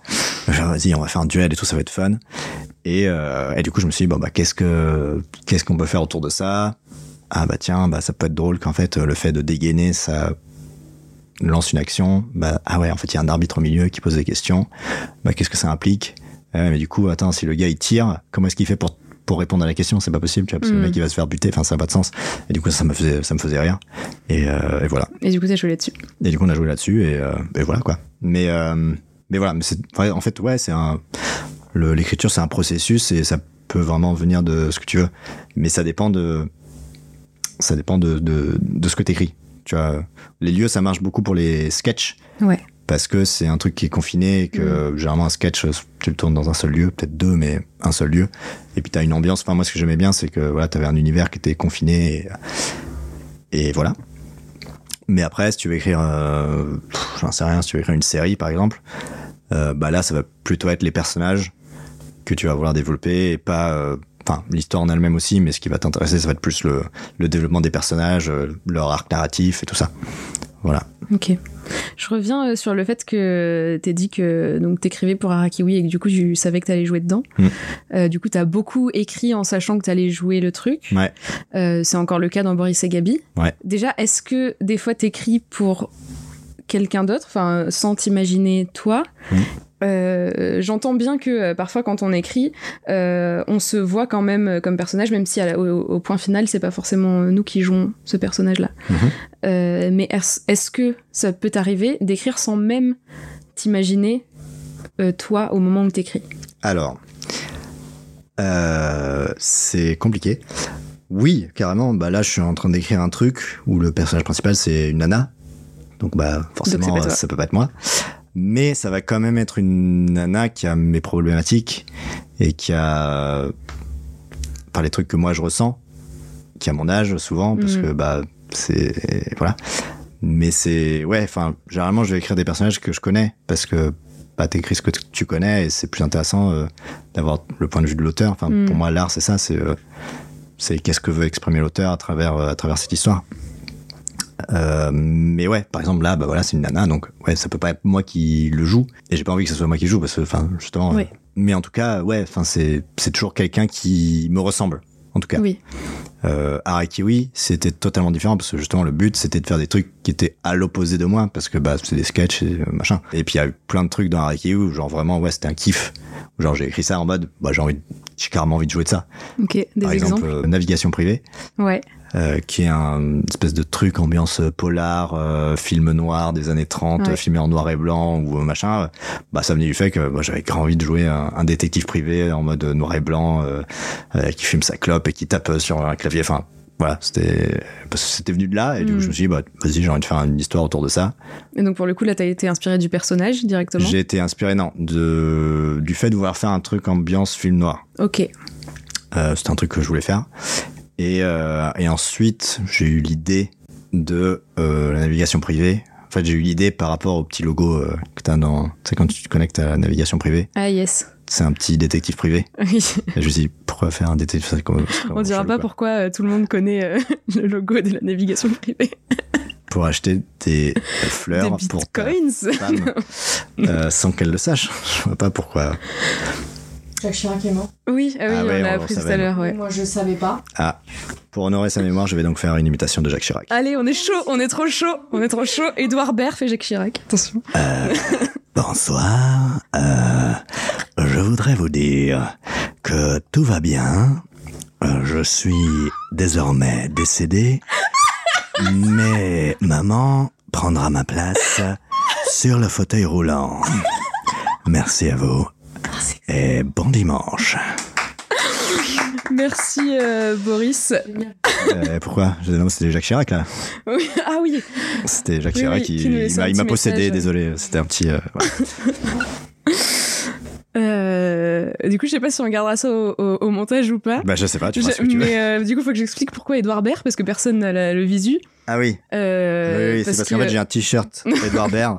Vas-y, on va faire un duel et tout, ça va être fun. Et, euh, et du coup, je me suis dit, bon, bah, qu'est-ce que, qu'est-ce qu'on peut faire autour de ça? Ah, bah, tiens, bah, ça peut être drôle qu'en fait, le fait de dégainer, ça lance une action. Bah, ah ouais, en fait, il y a un arbitre au milieu qui pose des questions. Bah, qu'est-ce que ça implique? Ouais, mais du coup, attends, si le gars il tire, comment est-ce qu'il fait pour pour répondre à la question? C'est pas possible, tu vois, parce que Mm. le mec il va se faire buter. Enfin, ça n'a pas de sens. Et du coup, ça me faisait ça me faisait rire. Et, euh, et voilà. Et du coup, t'as joué là-dessus. Et du coup, on a joué là-dessus et, euh, et voilà quoi. Mais, euh, mais voilà, mais c'est, en fait, ouais, c'est un, l'écriture, c'est un processus et ça peut vraiment venir de ce que tu veux. Mais ça dépend de, ça dépend de, de, de ce que t'écris. Tu vois, les lieux, ça marche beaucoup pour les sketchs. Ouais. parce que c'est un truc qui est confiné et que généralement un sketch tu le tournes dans un seul lieu peut-être deux mais un seul lieu. Et puis t'as une ambiance. Enfin moi ce que j'aimais bien c'est que voilà t'avais un univers qui était confiné et, et voilà. Mais après si tu veux écrire euh, j'en sais rien si tu veux écrire une série par exemple euh, bah là ça va plutôt être les personnages que tu vas vouloir développer et pas euh, enfin l'histoire en elle-même aussi mais ce qui va t'intéresser ça va être plus le, le développement des personnages euh, leur arc narratif et tout ça voilà Ok. Je reviens euh, sur le fait que t'es dit que donc t'écrivais pour Arakiwi et que du coup tu savais que t'allais jouer dedans. Mm. Euh, du coup t'as beaucoup écrit en sachant que t'allais jouer le truc. ouais Euh, c'est encore le cas dans Boris et Gabi. Ouais. Déjà, est-ce que des fois t'écris pour quelqu'un d'autre, enfin sans t'imaginer toi Mm. Euh, J'entends bien que euh, parfois quand on écrit, euh, on se voit quand même comme personnage, même si à la- au, au point final c'est pas forcément nous qui jouons ce personnage-là. Mhm. Mais est-ce est-ce que ça peut t'arriver d'écrire sans même t'imaginer toi au moment où t'écris? Alors, c'est compliqué. Oui, carrément. Bah là, je suis en train d'écrire un truc où le personnage principal c'est une nana. Donc bah forcément, Donc, ça peut pas être moi. Mais ça va quand même être une nana qui a mes problématiques et qui a par les trucs que moi je ressens, qui a mon âge souvent parce Mhm. que bah c'est voilà. Mais c'est ouais, enfin généralement je vais écrire des personnages que je connais parce que bah t'écris ce que tu connais et c'est plus intéressant euh, d'avoir le point de vue de l'auteur. Enfin Mhm. pour moi l'art c'est ça, c'est euh, c'est qu'est-ce que veut exprimer l'auteur à travers euh, à travers cette histoire. Euh, mais ouais, par exemple là, bah voilà, c'est une nana, donc ouais, ça peut pas être moi qui le joue, et j'ai pas envie que ce soit moi qui joue parce que, enfin, justement. Euh, mais en tout cas, ouais, enfin, c'est c'est toujours quelqu'un qui me ressemble, en tout cas. Oui. Euh, Arakiwi, c'était totalement différent parce que justement le but c'était de faire des trucs qui étaient à l'opposé de moi parce que bah c'est des sketchs et machin. Et puis il y a eu plein de trucs dans Arakiwi où genre vraiment ouais c'était un kiff. Genre j'ai écrit ça en mode bah j'ai envie, j'ai carrément envie de jouer de ça. Ok. Des Par exemples. exemple euh, navigation privée Ouais. Euh, qui est un espèce de truc ambiance polar, euh, film noir des années 30, Ouais. filmé en noir et blanc ou euh, machin. Bah ça venait du fait que bah, j'avais grand envie de jouer un, un détective privé en mode noir et blanc euh, qui fume sa clope et qui tape sur un clavier. Enfin voilà, c'était parce que c'était venu de là et du coup Mm. je me suis dit bah vas-y j'ai envie de faire une histoire autour de ça. Et donc pour le coup là t'as été inspiré du personnage directement? J'ai été inspiré non de du fait de vouloir faire un truc ambiance film noir. Ok. Euh, c'était un truc que je voulais faire. Et, euh, et ensuite, j'ai eu l'idée de euh, la navigation privée. En fait, j'ai eu l'idée par rapport au petit logo euh, que tu as dans. Tu sais, quand tu te connectes à la navigation privée, Ah yes. c'est un petit détective privé. Oui. Et je me suis dit, pourquoi faire un détective comme- On dira chelou, pas quoi. pourquoi tout le monde connaît le logo de la navigation privée. Pour acheter des fleurs Des pour ta bitcoins. femme, euh, sans qu'elle le sache. Je vois pas pourquoi. Jacques Chirac est mort. Oui, ah oui, Ah ouais, on l'a on appris tout à l'heure, ouais. Moi, je savais pas. Ah, pour honorer sa mémoire, je vais donc faire une imitation de Jacques Chirac. Allez, on est chaud, on est trop chaud, on est trop chaud. Édouard Baird fait Jacques Chirac, attention. Bonsoir. Euh, je voudrais vous dire que tout va bien. Euh, Je suis désormais décédé, mais maman prendra ma place sur le fauteuil roulant. Merci à vous et bon dimanche. Merci euh, Boris. Euh, pourquoi? C'était Jacques Chirac là. Oui, ah oui, C'était Jacques Oui, Chirac oui, qui, il m'a- il possédé. Désolé, c'était un petit. euh. Euh, du coup, je sais pas si on gardera ça au, au- au montage ou pas. Bah je sais pas. Tu Je- feras ce que tu veux. mais euh, du coup, faut que j'explique pourquoi Édouard Baird, parce que personne n'a le visu. Ah oui. Euh, oui, oui, c'est parce qu'en fait j'ai un t-shirt Edouard Baird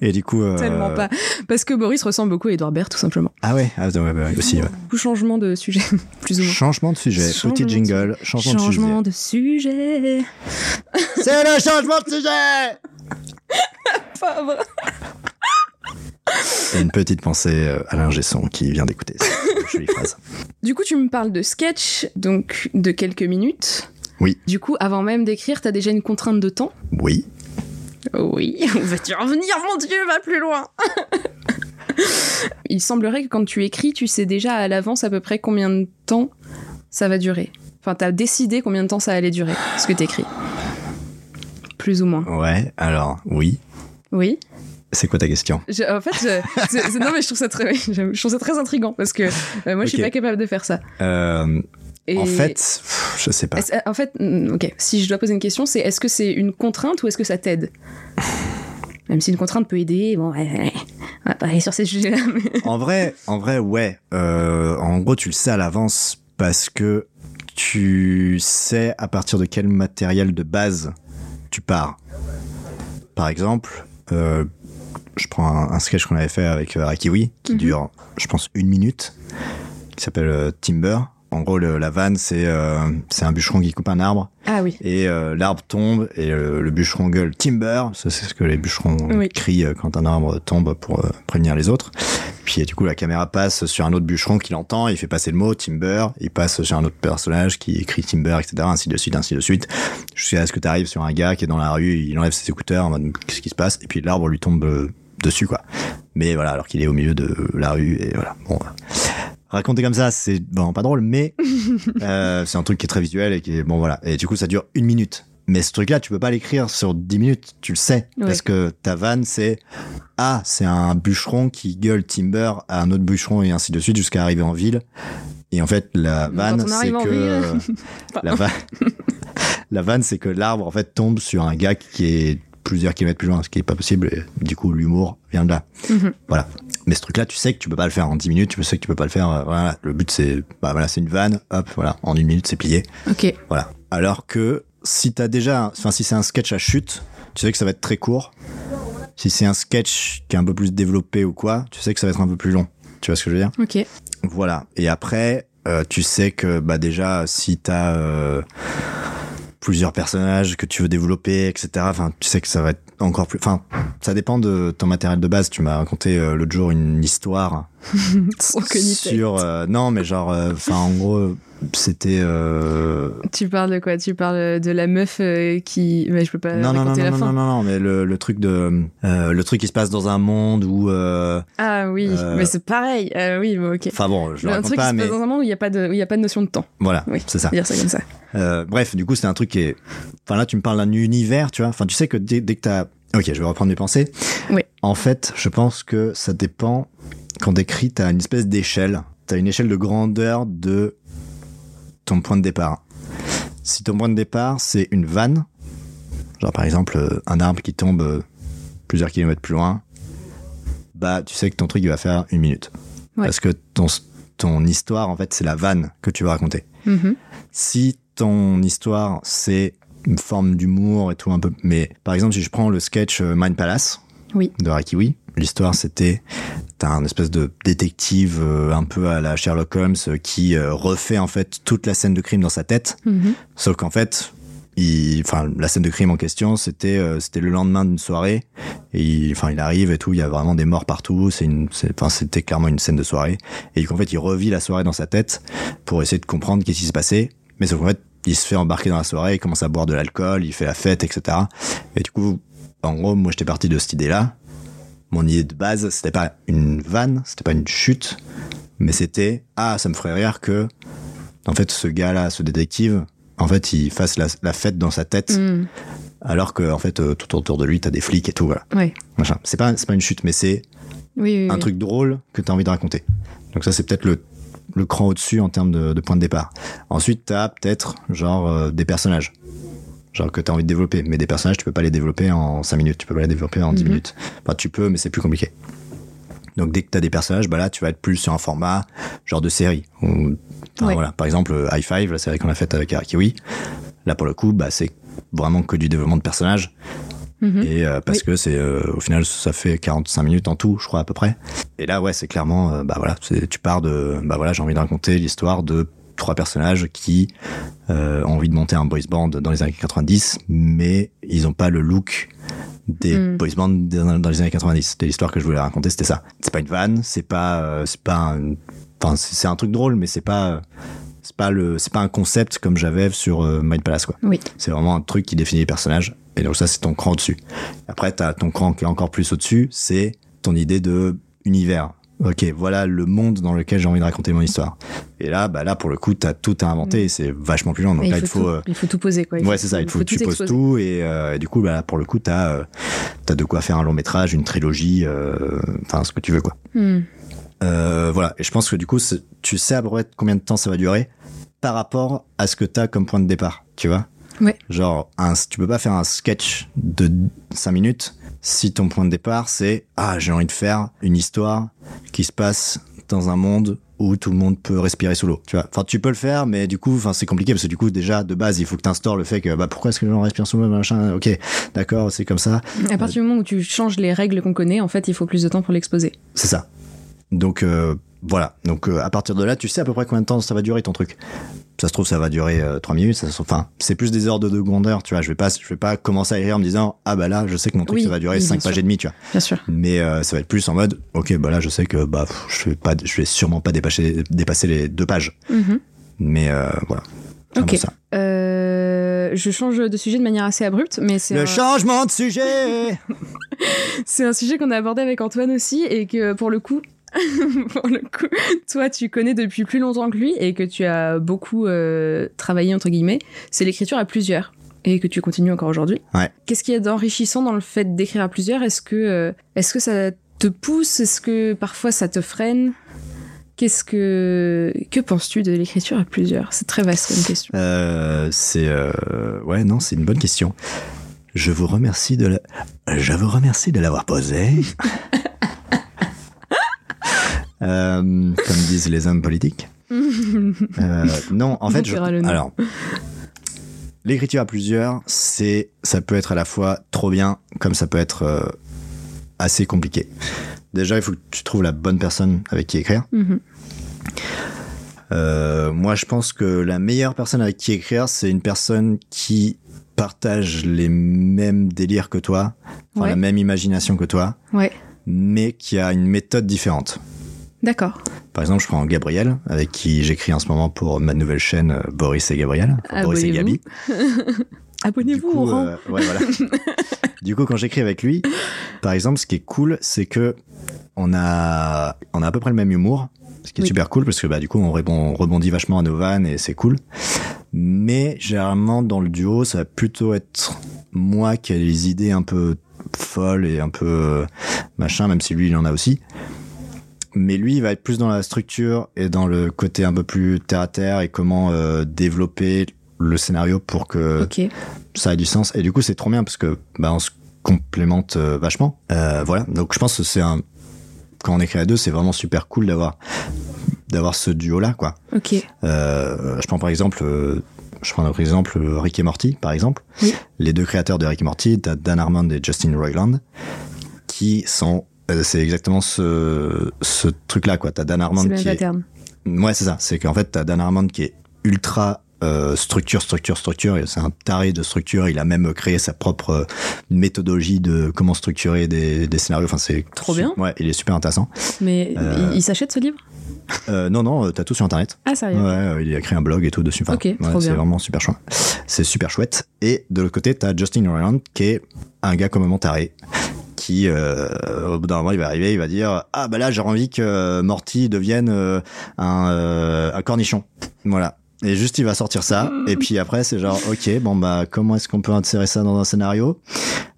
et du coup. euh, Tellement pas. Parce que Boris ressemble beaucoup à Édouard Baird, tout simplement. Ah ouais, ah, ouais, ouais, aussi. Ouais. Changement de sujet, plus ou moins. Changement de sujet, Changement petit de jingle, changement, Changement de sujet. de sujet. C'est le changement de sujet. Pauvre. Et une petite pensée euh, à l'ingé son qui vient d'écouter cette jolie phrase. Du coup, tu me parles de sketch, donc de quelques minutes. Oui. Du coup, avant même d'écrire, t'as déjà une contrainte de temps? Oui. Oui. Vas-tu revenir, mon Dieu, va plus loin Il semblerait que quand tu écris, tu sais déjà à l'avance à peu près combien de temps ça va durer. Enfin, t'as décidé combien de temps ça allait durer, ce que t'écris. Plus ou moins. Ouais, alors, oui. Oui. C'est quoi ta question? Je- en fait, je, non mais je trouve ça très, je trouve ça très intriguant parce que euh, moi je suis pas capable de faire ça. Euh, Et En fait, je sais pas. est-ce- en fait, mm, ok. Si je dois poser une question, c'est est-ce que c'est une contrainte ou est-ce que ça t'aide? Même si une contrainte peut aider, bon, ouais, ouais, on va pas aller sur ces sujets-là. mais- En vrai, en vrai, ouais. Euh, en gros, tu le sais à l'avance parce que tu sais à partir de quel matériel de base tu pars. Par exemple, euh, je prends un, un sketch qu'on avait fait avec euh, Rakiwi qui Mhm. dure, je pense, une minute, qui s'appelle euh, Timber. En gros, le- la vanne, c'est euh, c'est un bûcheron qui coupe un arbre. Ah oui. et euh, l'arbre tombe et euh, le bûcheron gueule timber. Ça c'est ce que les bûcherons Oui. crient quand un arbre tombe pour prévenir les autres. Puis du coup la caméra passe sur un autre bûcheron qui l'entend. Il fait passer le mot timber. Il passe sur un autre personnage qui écrit timber etc ainsi de suite ainsi de suite jusqu'à ce que tu arrives sur un gars qui est dans la rue. Il enlève ses écouteurs en mode qu'est-ce qui se passe? Et puis l'arbre lui tombe dessus quoi. Mais voilà alors qu'il est au milieu de la rue et voilà. Bon raconter comme ça c'est bon pas drôle mais euh, c'est un truc qui est très visuel et qui est bon voilà et du coup ça dure une minute mais ce truc là tu peux pas l'écrire sur 10 minutes tu le sais Ouais. parce que ta vanne c'est ah c'est un bûcheron qui gueule timber à un autre bûcheron et ainsi de suite jusqu'à arriver en ville et en fait la vanne c'est que ville. la la vanne c'est que l'arbre en fait tombe sur un gars qui est plusieurs kilomètres plus loin ce qui est pas possible et du coup l'humour vient de là Mhm. voilà mais ce truc là tu sais que tu peux pas le faire en 10 minutes tu sais que tu peux pas le faire euh, voilà le but c'est bah voilà c'est une vanne hop voilà en une minute c'est plié Ok. voilà. Alors que si t'as déjà, enfin si c'est un sketch à chute, tu sais que ça va être très court. Si c'est un sketch qui est un peu plus développé ou quoi, tu sais que ça va être un peu plus long. Tu vois ce que je veux dire? Ok. Voilà. Et après, euh, tu sais que bah déjà si t'as euh, plusieurs personnages que tu veux développer, etc. Enfin, tu sais que ça va être encore plus. Enfin, ça dépend de ton matériel de base. Tu m'as raconté euh, l'autre jour une histoire sur. euh, non, mais genre, euh, enfin, en gros, c'était. euh, Tu parles de quoi? Tu parles de la meuf euh, qui. Mais je peux pas non, non, non, non, la non, fin. non, non, non, mais le, le truc de, euh, le truc qui se passe dans un monde où, euh, Ah oui, mais c'est pareil. Oui, mais ok. enfin bon, je le un truc qui se passe dans un monde où il n'y a, pas de- où il y a pas de notion de temps. voilà, Oui. c'est ça. Dire ça comme ça. Bref, du coup, c'est un truc qui est, enfin là, tu me parles d'un univers, tu vois. Enfin, tu sais que dès, dès que t'as, ok, je vais reprendre mes pensées. Oui. En fait, je pense que ça dépend. Quand t'écris, t'as une espèce d'échelle. T'as une échelle de grandeur de ton point de départ. Si ton point de départ c'est une vanne, genre par exemple euh, un arbre qui tombe euh, plusieurs kilomètres plus loin, bah tu sais que ton truc il va faire une minute. Ouais. Parce que ton, ton histoire en fait c'est la vanne que tu vas raconter. Mhm. Si ton histoire c'est une forme d'humour et tout un peu, mais par exemple si je prends le sketch euh, Mind Palace Oui. de Rakiwi, l'histoire c'était t'as un espèce de détective euh, un peu à la Sherlock Holmes euh, qui euh, refait en fait toute la scène de crime dans sa tête, Mhm. sauf qu'en fait il, enfin la scène de crime en question c'était c'était le lendemain d'une soirée. Et il, enfin il arrive et tout il y a vraiment des morts partout. C'est une enfin c'était clairement une scène de soirée. Et qu'en fait il revit la soirée dans sa tête pour essayer de comprendre qu'est-ce qui s'est passé. Mais sauf qu'en fait il se fait embarquer dans la soirée il commence à boire de l'alcool il fait la fête etc et du coup en gros moi j'étais parti de cette idée là mon idée de base c'était pas une vanne c'était pas une chute mais c'était ah ça me ferait rire que en fait ce gars là ce détective en fait il fasse la, la fête dans sa tête Mhm. alors que en fait euh, tout autour de lui t'as des flics et tout voilà. Machin. C'est pas pas une chute mais c'est Oui, oui, un oui. truc drôle que t'as envie de raconter. Donc ça c'est peut-être le le cran au-dessus en termes de, de point de départ. Ensuite t'as peut-être genre euh, des personnages genre que t'as envie de développer. Mais des personnages tu peux pas les développer en 5 minutes. Tu peux pas les développer en 10 Mhm. minutes. Enfin tu peux mais c'est plus compliqué. Donc dès que t'as des personnages bah là tu vas être plus sur un format genre de série. Ouais. voilà. Par exemple euh, High Five la série qu'on a faite avec Arakiwi là pour le coup bah c'est vraiment que du développement de personnages. Mhm. et euh, parce Oui. que c'est euh, au final ça fait 45 minutes en tout je crois à peu près. Et là ouais c'est clairement euh, bah voilà tu pars de bah voilà j'ai envie de raconter l'histoire de trois personnages qui euh, ont envie de monter un boys band dans les années 90 mais ils ont pas le look des Mm. boys bands dans, les années 90 c'était l'histoire que je voulais raconter c'était ça c'est pas une vanne c'est pas euh, c'est pas un, enfin c'est un truc drôle mais c'est pas c'est pas le c'est pas un concept comme j'avais sur euh, Mind Palace quoi Oui. c'est vraiment un truc qui définit les personnages. Et donc ça, c'est ton cran au-dessus. Après, t'as ton cran qui est encore plus au-dessus, c'est ton idée de univers. Ok, voilà le monde dans lequel j'ai envie de raconter mon histoire. Et là, bah là pour le coup, t'as tout à inventer, et c'est vachement plus long. Donc Et là, il faut, tout, euh, il faut tout poser, quoi. Il ouais, c'est ça. Il faut que tu poses tout, et, euh, et du coup, bah là, pour le coup, t'as euh, de quoi faire un long métrage, une trilogie, euh, enfin ce que tu veux, quoi. Hmm. Voilà. Et je pense que du coup, tu sais à peu près combien de temps ça va durer par rapport à ce que t'as comme point de départ, tu vois? Ouais. Genre, un, tu peux pas faire un sketch de 5 minutes si ton point de départ c'est ah j'ai envie de faire une histoire qui se passe dans un monde où tout le monde peut respirer sous l'eau. Tu vois. Enfin, tu peux le faire, mais du coup, enfin, c'est compliqué parce que du coup, déjà de base, il faut que tu instaures le fait que bah pourquoi est-ce que les gens respirent sous l'eau, machin. Ok, d'accord, c'est comme ça. À partir du moment où tu changes les règles qu'on connaît, en fait, il faut plus de temps pour l'exposer. C'est ça. Donc euh, voilà. Donc euh, à partir de là, tu sais à peu près combien de temps ça va durer ton truc. Ça se trouve, ça va durer euh, 3 minutes. Ça se trouve, enfin, c'est plus des ordres de grandeur, tu vois. Je vais pas, je vais pas commencer à écrire en me disant ah bah là, je sais que mon truc Oui, ça va durer oui, 5 bien pages sûr. et demie, tu vois. Bien sûr. Mais euh, ça va être plus en mode ok bah là, je sais que bah pff, je vais pas, je vais sûrement pas dépasser dépasser les deux pages. Mhm. Mais euh, voilà. Ok. ça. Euh, je change de sujet de manière assez abrupte, mais c'est Le un, changement de sujet. c'est un sujet qu'on a abordé avec Antoine aussi et que pour le coup, pour le coup, toi tu connais depuis plus longtemps que lui et que tu as beaucoup euh, travaillé entre guillemets, c'est l'écriture à plusieurs et que tu continues encore aujourd'hui. Ouais. Qu'est-ce qu'il y a d'enrichissant dans le fait d'écrire à plusieurs? Est-ce que euh, est-ce que ça te pousse? Est-ce que parfois ça te freine? Qu'est-ce que que penses-tu de l'écriture à plusieurs? C'est très vaste comme question. Euh, c'est ouais non c'est une bonne question. Je vous remercie de la... je vous remercie de l'avoir posée. Euh, comme disent les hommes politiques. Euh, non, en fait, je... alors l'écriture à plusieurs, c'est ça peut être à la fois trop bien comme ça peut être euh, assez compliqué. Déjà, il faut que tu trouves la bonne personne avec qui écrire. Mhm. Moi, je pense que la meilleure personne avec qui écrire, c'est une personne qui partage les mêmes délires que toi, Ouais. la même imagination que toi, Ouais, mais qui a une méthode différente. D'accord. Par exemple, je prends Gabriel, avec qui j'écris en ce moment pour ma nouvelle chaîne Boris et Gabriel. Boris et Abonnez-vous. Gabi. Abonnez-vous au rang. euh, ouais, voilà. du coup, quand j'écris avec lui, par exemple, ce qui est cool, c'est que on a, on a à peu près le même humour, ce qui est Oui. super cool parce que bah du coup on, répond, on rebondit vachement à nos vannes et c'est cool. Mais généralement dans le duo, ça va plutôt être moi qui ai les idées un peu folles et un peu euh, machin, même si lui il en a aussi. Mais lui, il va être plus dans la structure et dans le côté un peu plus terre à terre et comment euh, développer le scénario pour que ça a du sens. Et du coup c'est trop bien parce que bah on se complémente euh, vachement. Euh, voilà. Donc je pense que c'est un quand on écrit à deux c'est vraiment super cool d'avoir d'avoir ce duo là quoi. Ok. je prends par exemple je prends par exemple Rick et Morty par exemple. Oui. les deux créateurs de Rick et Morty Dan Harmon et Justin Roiland qui sont c'est exactement ce ce truc là quoi t'as Dan même qui est. Ouais, c'est ça. C'est qu'en fait, t'as Dan Harmon qui est ultra euh, structure, structure, structure. et C'est un taré de structure. Il a même créé sa propre euh, méthodologie de comment structurer des, des scénarios. Enfin, c'est Trop bien. Ouais, il est super intéressant. Mais Euh, il, il s'achète ce livre? Euh, non, non, euh, t'as tout sur internet. Ah, sérieux? Ouais, euh, il a créé un blog et tout dessus. Enfin, ouais, c'est vraiment super chouette. C'est super chouette. Et de l'autre côté, t'as Justin Roiland qui est un gars complètement taré qui, euh, au bout d'un moment, il va arriver, il va dire ah bah là j'ai envie que Morty devienne euh, un, euh, un cornichon. Voilà. Et juste il va sortir ça. Et puis après c'est genre ok bon bah comment est-ce qu'on peut insérer ça dans un scénario?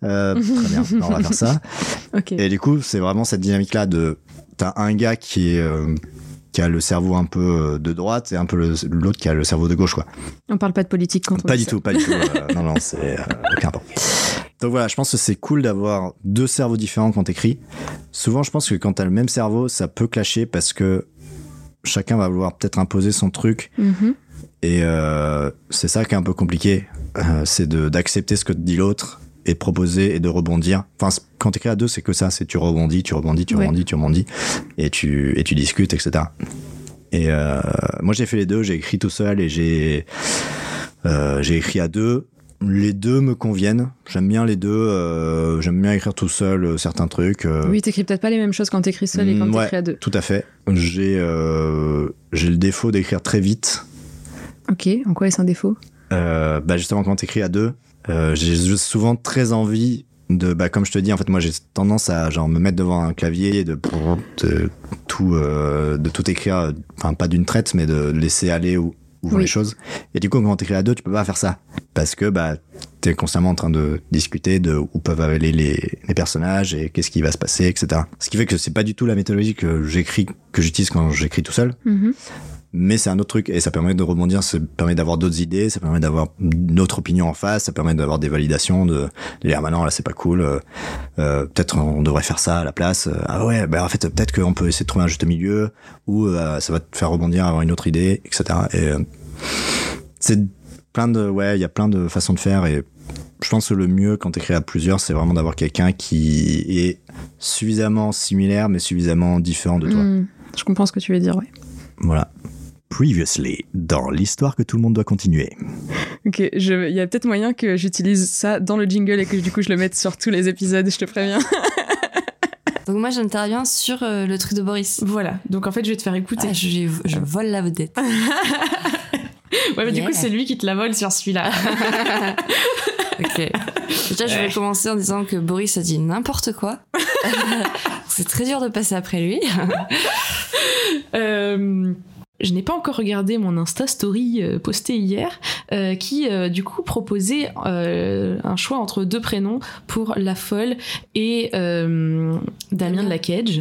Euh, Très bien, on va faire ça. Ok. Et du coup, c'est vraiment cette dynamique-là de t'as un gars qui est euh, qui a le cerveau un peu euh, de droite et un peu l'autre qui a le cerveau de gauche, quoi. On parle pas de politique quand on Pas dit du ça. tout, pas du tout. euh, non, non, c'est euh, aucun rapport. Donc voilà, je pense que c'est cool d'avoir deux cerveaux différents quand t'écris. Souvent, je pense que quand t'as le même cerveau, ça peut clasher parce que chacun va vouloir peut-être imposer son truc Mhm. et euh, c'est ça qui est un peu compliqué, euh, c'est d'accepter ce que te dit l'autre et de proposer et de rebondir. Enfin, quand t'écris à deux, c'est que ça, c'est tu rebondis, tu rebondis, tu Ouais. rebondis, tu rebondis et tu et tu discutes, etc. Et euh, moi, j'ai fait les deux. J'ai écrit tout seul et j'ai euh, j'ai écrit à deux. Les deux me conviennent. J'aime bien les deux. euh, J'aime bien écrire tout seul euh, certains trucs. euh, Oui, t'écris peut-être pas les mêmes choses quand t'écris seul et quand Mm, ouais. t'écris à deux. Tout à fait. J'ai euh, j'ai le défaut d'écrire très vite. Ok, en quoi est-ce un défaut? Bah justement quand t'écris à deux, j'ai souvent très envie de bah comme je te dis en fait moi j'ai tendance à genre me mettre devant un clavier et de, de tout de tout écrire enfin pas d'une traite mais de laisser aller ou ouvrir Oui. les choses et du coup quand t'écris à deux tu peux pas faire ça parce que bah t'es constamment en train de discuter de où peuvent aller les, les personnages et qu'est-ce qui va se passer etc ce qui fait que c'est pas du tout la méthodologie que j'écris que j'utilise quand j'écris tout seul Mhm. Mais c'est un autre truc et ça permet de rebondir, ça permet d'avoir d'autres idées, ça permet d'avoir une autre opinion en face, ça permet d'avoir des validations de de dire ah bah non là c'est pas cool, euh, euh, peut-être on devrait faire ça à la place, euh, ah ouais bah en fait peut-être qu'on peut essayer de trouver un juste milieu ou euh, ça va te faire rebondir avoir une autre idée etc et c'est plein de ouais il y a plein de façons de faire et je pense que le mieux quand t'écris à plusieurs c'est vraiment d'avoir quelqu'un qui est suffisamment similaire mais suffisamment différent de toi Mhm. Je comprends ce que tu veux dire, ouais. voilà. Previously, dans l'histoire que tout le monde doit continuer. Ok, il y a peut-être moyen que j'utilise ça dans le jingle et que du coup je le mette sur tous les épisodes, je te préviens. Donc moi j'interviens sur euh, le truc de Boris. Voilà, donc en fait je vais te faire écouter. Ah, je, je vole la vedette. ouais, mais du coup c'est lui qui te la vole sur celui-là. ok. Déjà je vais commencer en disant que Boris a dit n'importe quoi. C'est très dur de passer après lui. Euh, je n'ai pas encore regardé mon Insta Story euh, posté hier, euh, qui euh, du coup proposait euh, un choix entre deux prénoms pour La Folle et Damien de la Cage.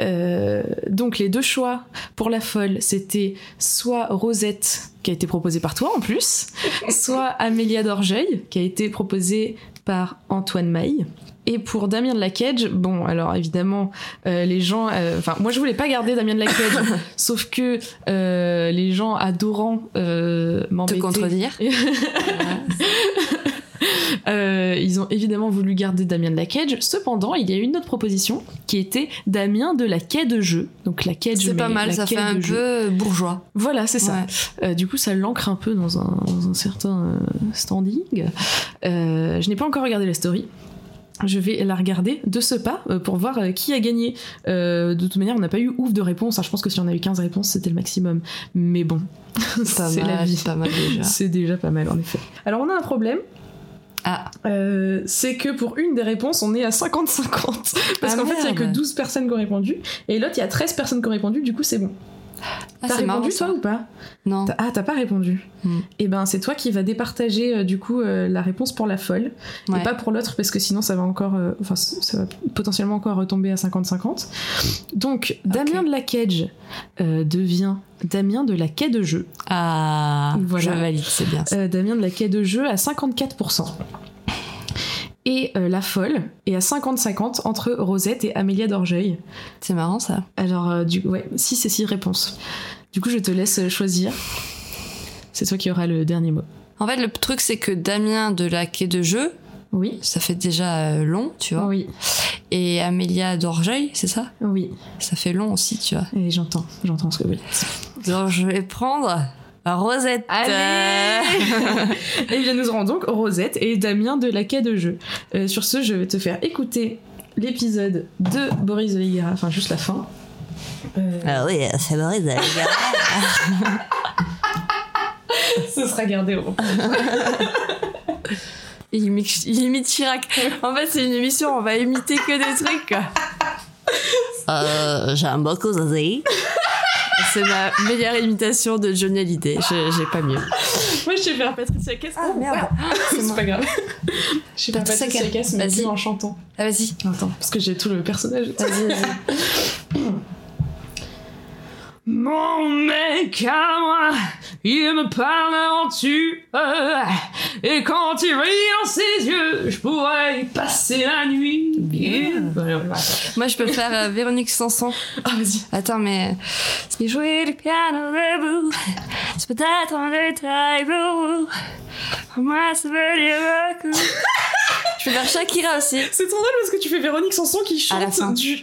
Euh, donc les deux choix pour La Folle, c'était soit Rosette, qui a été proposée par toi en plus, soit Amélia d'Orgeil, qui a été proposée par Antoine Maille. Et pour Damien de la Cage, bon, alors évidemment, euh, les gens. euh, Enfin, moi je voulais pas garder Damien de la Cage, sauf que euh, les gens adorant euh, Te m'embêter. contredire. Ils ont évidemment voulu garder Damien de la Cage. Cependant, il y a eu une autre proposition qui était Damien de la Quai de Jeu. Donc la Cage. C'est pas mal, ça quai fait un de jeu. peu bourgeois. Voilà, c'est ça. Ouais. Du coup, ça l'ancre un peu dans un, dans un certain standing. Je n'ai pas encore regardé la story. Je vais la regarder de ce pas euh, pour voir euh, qui a gagné. Euh, de toute manière, on n'a pas eu ouf de réponses. hein. Je pense que si on a eu 15 réponses, c'était le maximum. Mais bon, c'est la vie. pas mal déjà. C'est déjà pas mal, en effet. Alors, on a un problème. Ah, Euh, c'est que pour une des réponses, on est à 50-50. Parce Ah, qu'en fait, il y a que merde. 12 personnes qui ont répondu. Et l'autre, il y a 13 personnes qui ont répondu. Du coup, c'est bon. Ah T'as marrant. répondu, toi, ou pas? Non. Ah, t'as pas répondu. Hmm. Et ben, c'est toi qui vas départager, euh, du coup, euh, la réponse pour la folle. Ouais. Et pas pour l'autre, parce que sinon, ça va encore. euh, Enfin, ça va potentiellement encore retomber à 50-50. Donc, Damien de la Cage devient Damien de la Quai de Jeu. Ah, Voilà. je valide, c'est bien ça. Damien de la Quai de Jeu à 54%. Et euh, la folle est à 50-50 entre Rosette et Amélia d'Orgeil. C'est marrant ça. Alors, euh, du ouais, 6 et 6 réponses. Du coup, je te laisse euh, choisir. C'est toi qui auras le dernier mot. En fait, le truc, c'est que Damien de la quai de jeu, Oui. ça fait déjà euh, long, tu vois. Oui. Et Amélia d'Orgeil, c'est ça? Oui. Ça fait long aussi, tu vois. Et j'entends, j'entends ce que vous dites. Donc, je vais prendre Rosette. Allez Et bien, nous aurons donc Rosette et Damien de la Quai de Jeu. Euh, sur ce, je vais te faire écouter l'épisode de Boris de Ligara, enfin juste la fin. Euh, Ah oui, c'est les gars. ce sera gardé au Il imite, il imite Chirac. En fait, c'est une émission, on va imiter que des trucs. quoi. Euh, J'aime beaucoup Zazie. C'est ma meilleure imitation de Johnny Hallyday. Je- J'ai pas mieux. Moi, je sais faire Patricia Cass. Ah, merde. C'est pas grave. Je sais faire Patricia Cass, mais Vas-y. plus en chantant. Ah, vas-y. Attends, parce que j'ai tout le personnage. Vas-y, vas-y. Mon mec à moi, il me parle d'aventure. Et quand il brille dans ses yeux, je pourrais y passer la nuit. Bien. Moi, je peux faire euh, Véronique Sanson. Ah, vas-y. Attends, mais. C'est jouer du piano debout. C'est peut-être un détail bleu. Pour moi, ça veut dire beaucoup. Je peux faire Shakira aussi. C'est trop drôle parce que tu fais Véronique Sanson qui chante À la fin. du.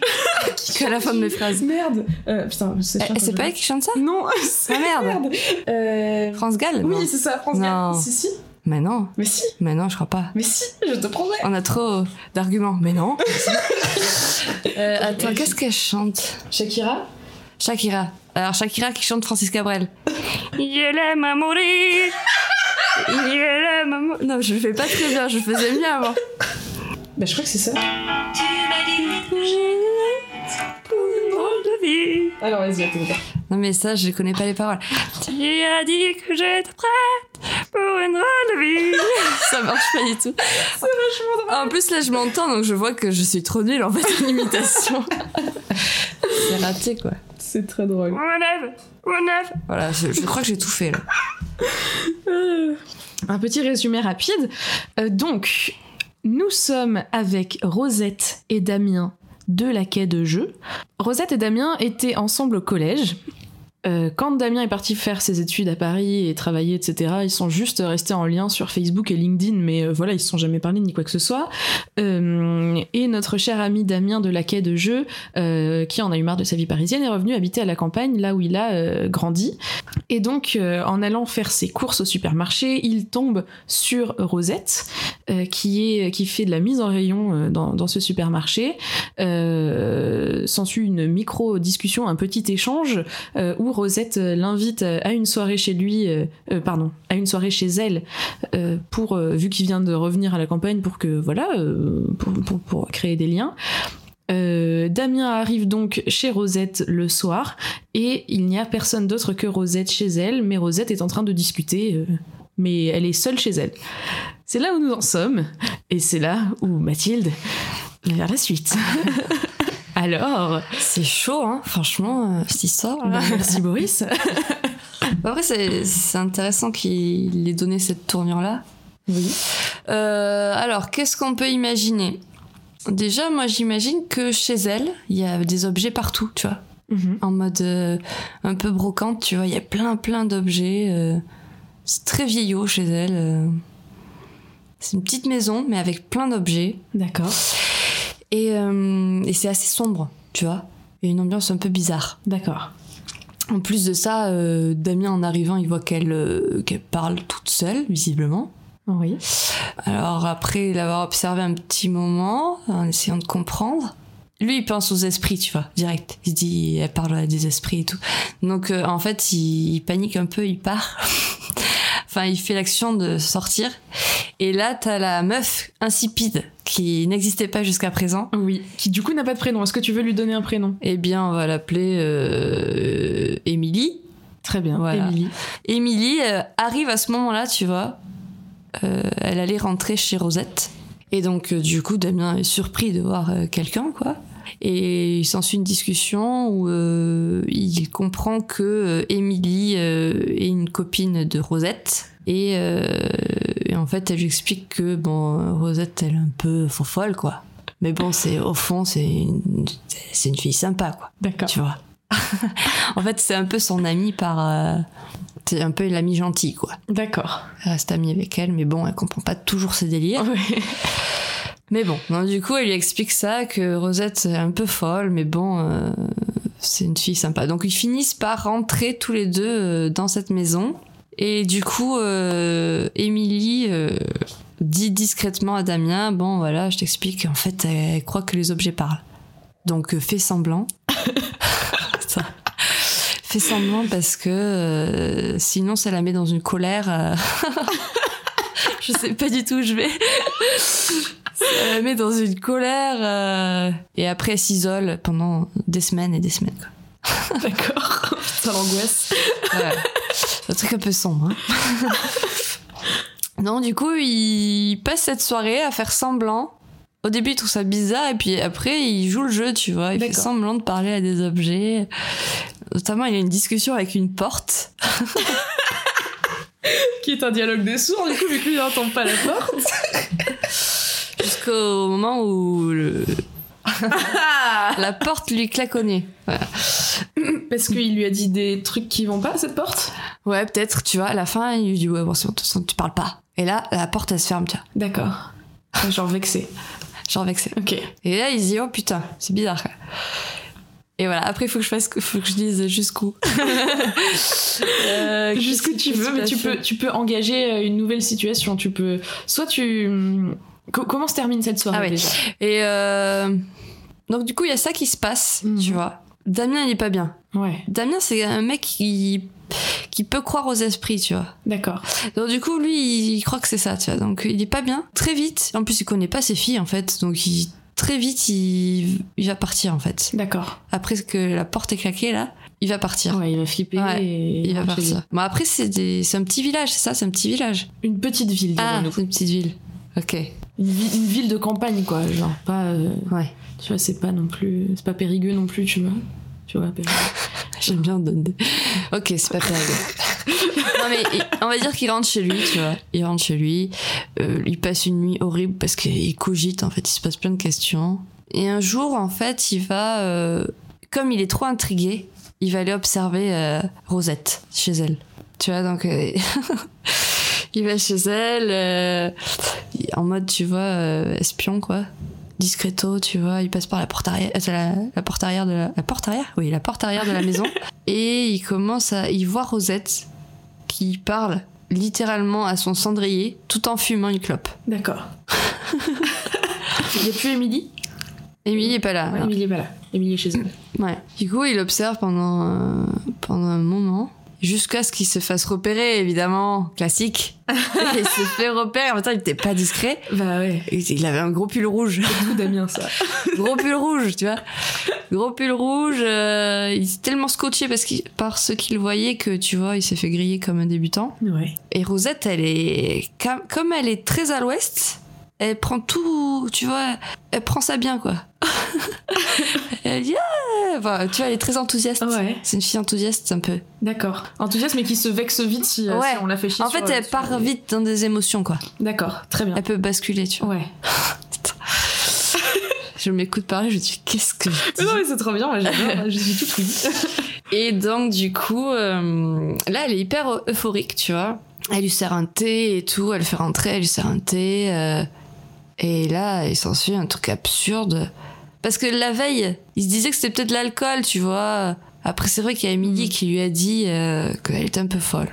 Qu'à la fin de mes phrases. Merde. Euh, putain, c'est Eh, C'est pas elle qui chante ça Non, c'est Ah, merde. Euh... France Gall Oui, c'est ça, France Non. Gall. Si, si. Mais non. Mais si, Mais non, je crois pas. mais si, je te promets. On a trop d'arguments. Mais non. Euh, attends, qu'est-ce qu'elle chante Shakira Shakira. Alors, Shakira qui chante Francis Cabrel. Je l'aime à mourir. À mourir. Non, je le fais pas très bien, je faisais mieux avant. Bah, je crois que c'est ça. Tu m'as dit que j'étais pour une drôle de vie. Alors, vas-y, attends. Non mais ça, je connais pas les paroles. Tu as dit que j'étais prête pour une drôle de vie. ça marche pas du tout. C'est vachement drôle. En plus là, je m'entends donc je vois que je suis trop nulle en fait en imitation. C'est raté quoi. C'est très drôle. Whatever, Voilà, je, je crois que j'ai tout fait là. Un petit résumé rapide. Euh, donc, nous sommes avec Rosette et Damien de la quai de jeu. Rosette et Damien étaient ensemble au collège. Euh, quand Damien est parti faire ses études à Paris et travailler, etc., ils sont juste restés en lien sur Facebook et LinkedIn, mais euh, voilà, ils se sont jamais parlé ni quoi que ce soit. Euh, et notre cher ami Damien de la quai de jeu, qui en a eu marre de sa vie parisienne, est revenu habiter à la campagne, là où il a grandi. Et donc, en allant faire ses courses au supermarché, il tombe sur Rosette, qui, est, qui fait de la mise en rayon dans, dans ce supermarché. S'ensuit une micro-discussion, un petit échange, euh, Rosette euh, l'invite à une soirée chez lui, euh, euh, pardon, à une soirée chez elle, euh, pour, euh, vu qu'il vient de revenir à la campagne, pour que, voilà, euh, pour, créer des liens. Euh, Damien arrive donc chez Rosette le soir et il n'y a personne d'autre que Rosette chez elle, mais Rosette est en train de discuter, euh, mais elle est seule chez elle. C'est là où nous en sommes et c'est là où Mathilde vers la suite. Alors, C'est chaud hein, franchement euh, cette histoire. bah, merci Boris. Après c'est intéressant qu'il ait donné cette tournure là. Oui. Euh, alors, qu'est-ce qu'on peut imaginer? Déjà, moi, j'imagine que chez elle, il y a des objets partout, tu vois. Mhm. En mode euh, un peu brocante, tu vois. Il y a plein, plein d'objets. euh, c'est très vieillot chez elle. euh. C'est une petite maison, mais avec plein d'objets. D'accord, Et, euh, et c'est assez sombre, tu vois. Il y a une ambiance un peu bizarre. d'accord. En plus de ça, euh, Damien, en arrivant, il voit qu'elle euh, qu'elle parle toute seule, visiblement. Oui. Alors après l'avoir observé un petit moment, en essayant de comprendre, lui il pense aux esprits, tu vois, direct. Il se dit, elle parle à des esprits et tout. Donc euh, en fait, il, il panique un peu, il part. enfin, il fait l'action de sortir. Et là, t'as la meuf insipide qui n'existait pas jusqu'à présent. Oui. Qui du coup n'a pas de prénom. Est-ce que tu veux lui donner un prénom? Eh bien, on va l'appeler euh, Émilie. Très bien. Voilà. Émilie. Émilie euh, arrive à ce moment-là, tu vois. Euh, elle allait rentrer chez Rosette. Et donc, euh, du coup, Damien est surpris de voir quelqu'un, quoi. Et il s'ensuit une discussion où il comprend que Émilie est une copine de Rosette. Et, euh, et en fait, elle lui explique que, bon, Rosette, elle est un peu folle, quoi. Mais bon, c'est au fond, c'est une, c'est une fille sympa, quoi D'accord. tu vois. en fait, c'est un peu son ami par. euh, c'est un peu l'ami gentil, quoi. D'accord. Elle reste amie avec elle, mais bon, elle comprend pas toujours ses délires. Oui. Mais bon, donc, du coup, elle lui explique ça, que Rosette est un peu folle, mais bon, euh, c'est une fille sympa. Donc, ils finissent par rentrer tous les deux euh, dans cette maison. Et du coup, euh, Émilie euh, dit discrètement à Damien, bon, voilà, je t'explique, en fait, elle croit que les objets parlent. Donc, euh, fais semblant. Fais semblant parce que euh, sinon, ça la met dans une colère. euh, je sais pas du tout où je vais. Ça la met dans une colère. euh, Et après, elle s'isole pendant des semaines et des semaines. D'accord. Putain, l'angoisse. Ouais. C'est un truc un peu sombre. hein. non, du coup, il passe cette soirée à faire semblant. Au début, il trouve ça bizarre, et puis après, il joue le jeu, tu vois. Il fait semblant de parler à des objets. Notamment, il a une discussion avec une porte. Qui est un dialogue de sourds, du coup, vu que lui n'entend pas la porte. Jusqu'au moment où le- la porte lui. Voilà. Parce qu'il lui a dit des trucs qui vont pas, cette porte? Ouais, peut-être, tu vois, à la fin, il lui dit Ouais, bon, c'est bon, de toute façon, tu parles pas. Et là, la porte, elle se ferme, tu vois. D'accord. Genre vexé. Genre vexé. Ok. Et là, il se dit Oh putain, c'est bizarre. quoi. Et voilà, après, il faut que je fasse, faut que je dise jusqu'où. Euh, Jusqu'où tu veux, mais tu peux, tu peux engager euh, une nouvelle situation. Tu peux. Soit tu. Co- comment se termine cette soirée Ah ouais. déjà Et euh, donc, du coup, il y a ça qui se passe, Mhm. tu vois. Damien, il est pas bien. Ouais. Damien, c'est un mec qui, qui peut croire aux esprits, tu vois. D'accord. Donc du coup, lui, il croit que c'est ça, tu vois. Donc il est pas bien. Très vite, en plus, il connaît pas ses filles, en fait. Donc il, très vite, il, il va partir, en fait. D'accord. Après que la porte est claquée, là, il va partir. Ouais, il va flipper Ouais, et Il va partir. Bon, après, c'est des... c'est un petit village, c'est ça, c'est un petit village. Une petite ville, Ah, c'est une petite ville. Ok. Une, vi- une ville de campagne, quoi. Genre, pas. euh, Ouais. tu vois, c'est pas non plus. C'est pas Périgueux non plus, tu vois. Tu vois, Périgueux. J'aime bien donner. Ok, c'est pas périlleux. non mais on va dire qu'il rentre chez lui, tu vois. Il rentre chez lui. euh, il passe une nuit horrible parce qu'il cogite. En fait, il se passe plein de questions. Et un jour, en fait, il va, euh, comme il est trop intrigué, il va aller observer Rosette chez elle. Tu vois, donc il va chez elle euh, en mode, tu vois, euh, espion quoi discreto, tu vois, il passe par la porte arrière, euh, la, la porte arrière de la, la porte arrière, oui, la porte arrière de la maison, et il commence à, il voit Rosette qui parle littéralement à son cendrier tout en fumant une clope. D'accord. Il n'y a plus Émilie? Émilie est pas là. Ouais. Émilie est pas là. Émilie est chez elle. Ouais. Du coup, il observe pendant euh, pendant un moment. Jusqu'à ce qu'il se fasse repérer, évidemment. Classique. il se fait repérer. En même temps, il était pas discret. Bah ouais. Il avait un gros pull rouge. Tout Damien, ça. gros pull rouge, tu vois. Gros pull rouge, euh, il est tellement scotché parce qu'il, parce qu'il voyait que, tu vois, il s'est fait griller comme un débutant. Ouais. Et Rosette, elle est, comme, comme elle est très à l'ouest, elle prend tout, tu vois, elle prend ça bien, quoi. elle dit, ah Enfin, tu vois, elle est très enthousiaste. Ouais. C'est une fille enthousiaste, un peu. D'accord. Enthousiaste, mais qui se vexe vite si, euh, Ouais. si on la fait chier. En fait, elle part vite dans des émotions, quoi. D'accord, très bien. Elle peut basculer, tu vois. Ouais. Je m'écoute parler, je me dis, qu'est-ce que je dis Non, mais c'est trop bien, moi j'adore. je suis toute oui. Et donc, du coup, euh, là, elle est hyper eu- euphorique, tu vois. Elle lui sert un thé et tout, elle le fait rentrer, elle lui sert un thé. euh, et là, il s'ensuit un truc absurde. Parce que la veille, il se disait que c'était peut-être l'alcool, tu vois. Après, c'est vrai qu'il y a Emily Mhm. qui lui a dit euh, qu'elle était un peu folle.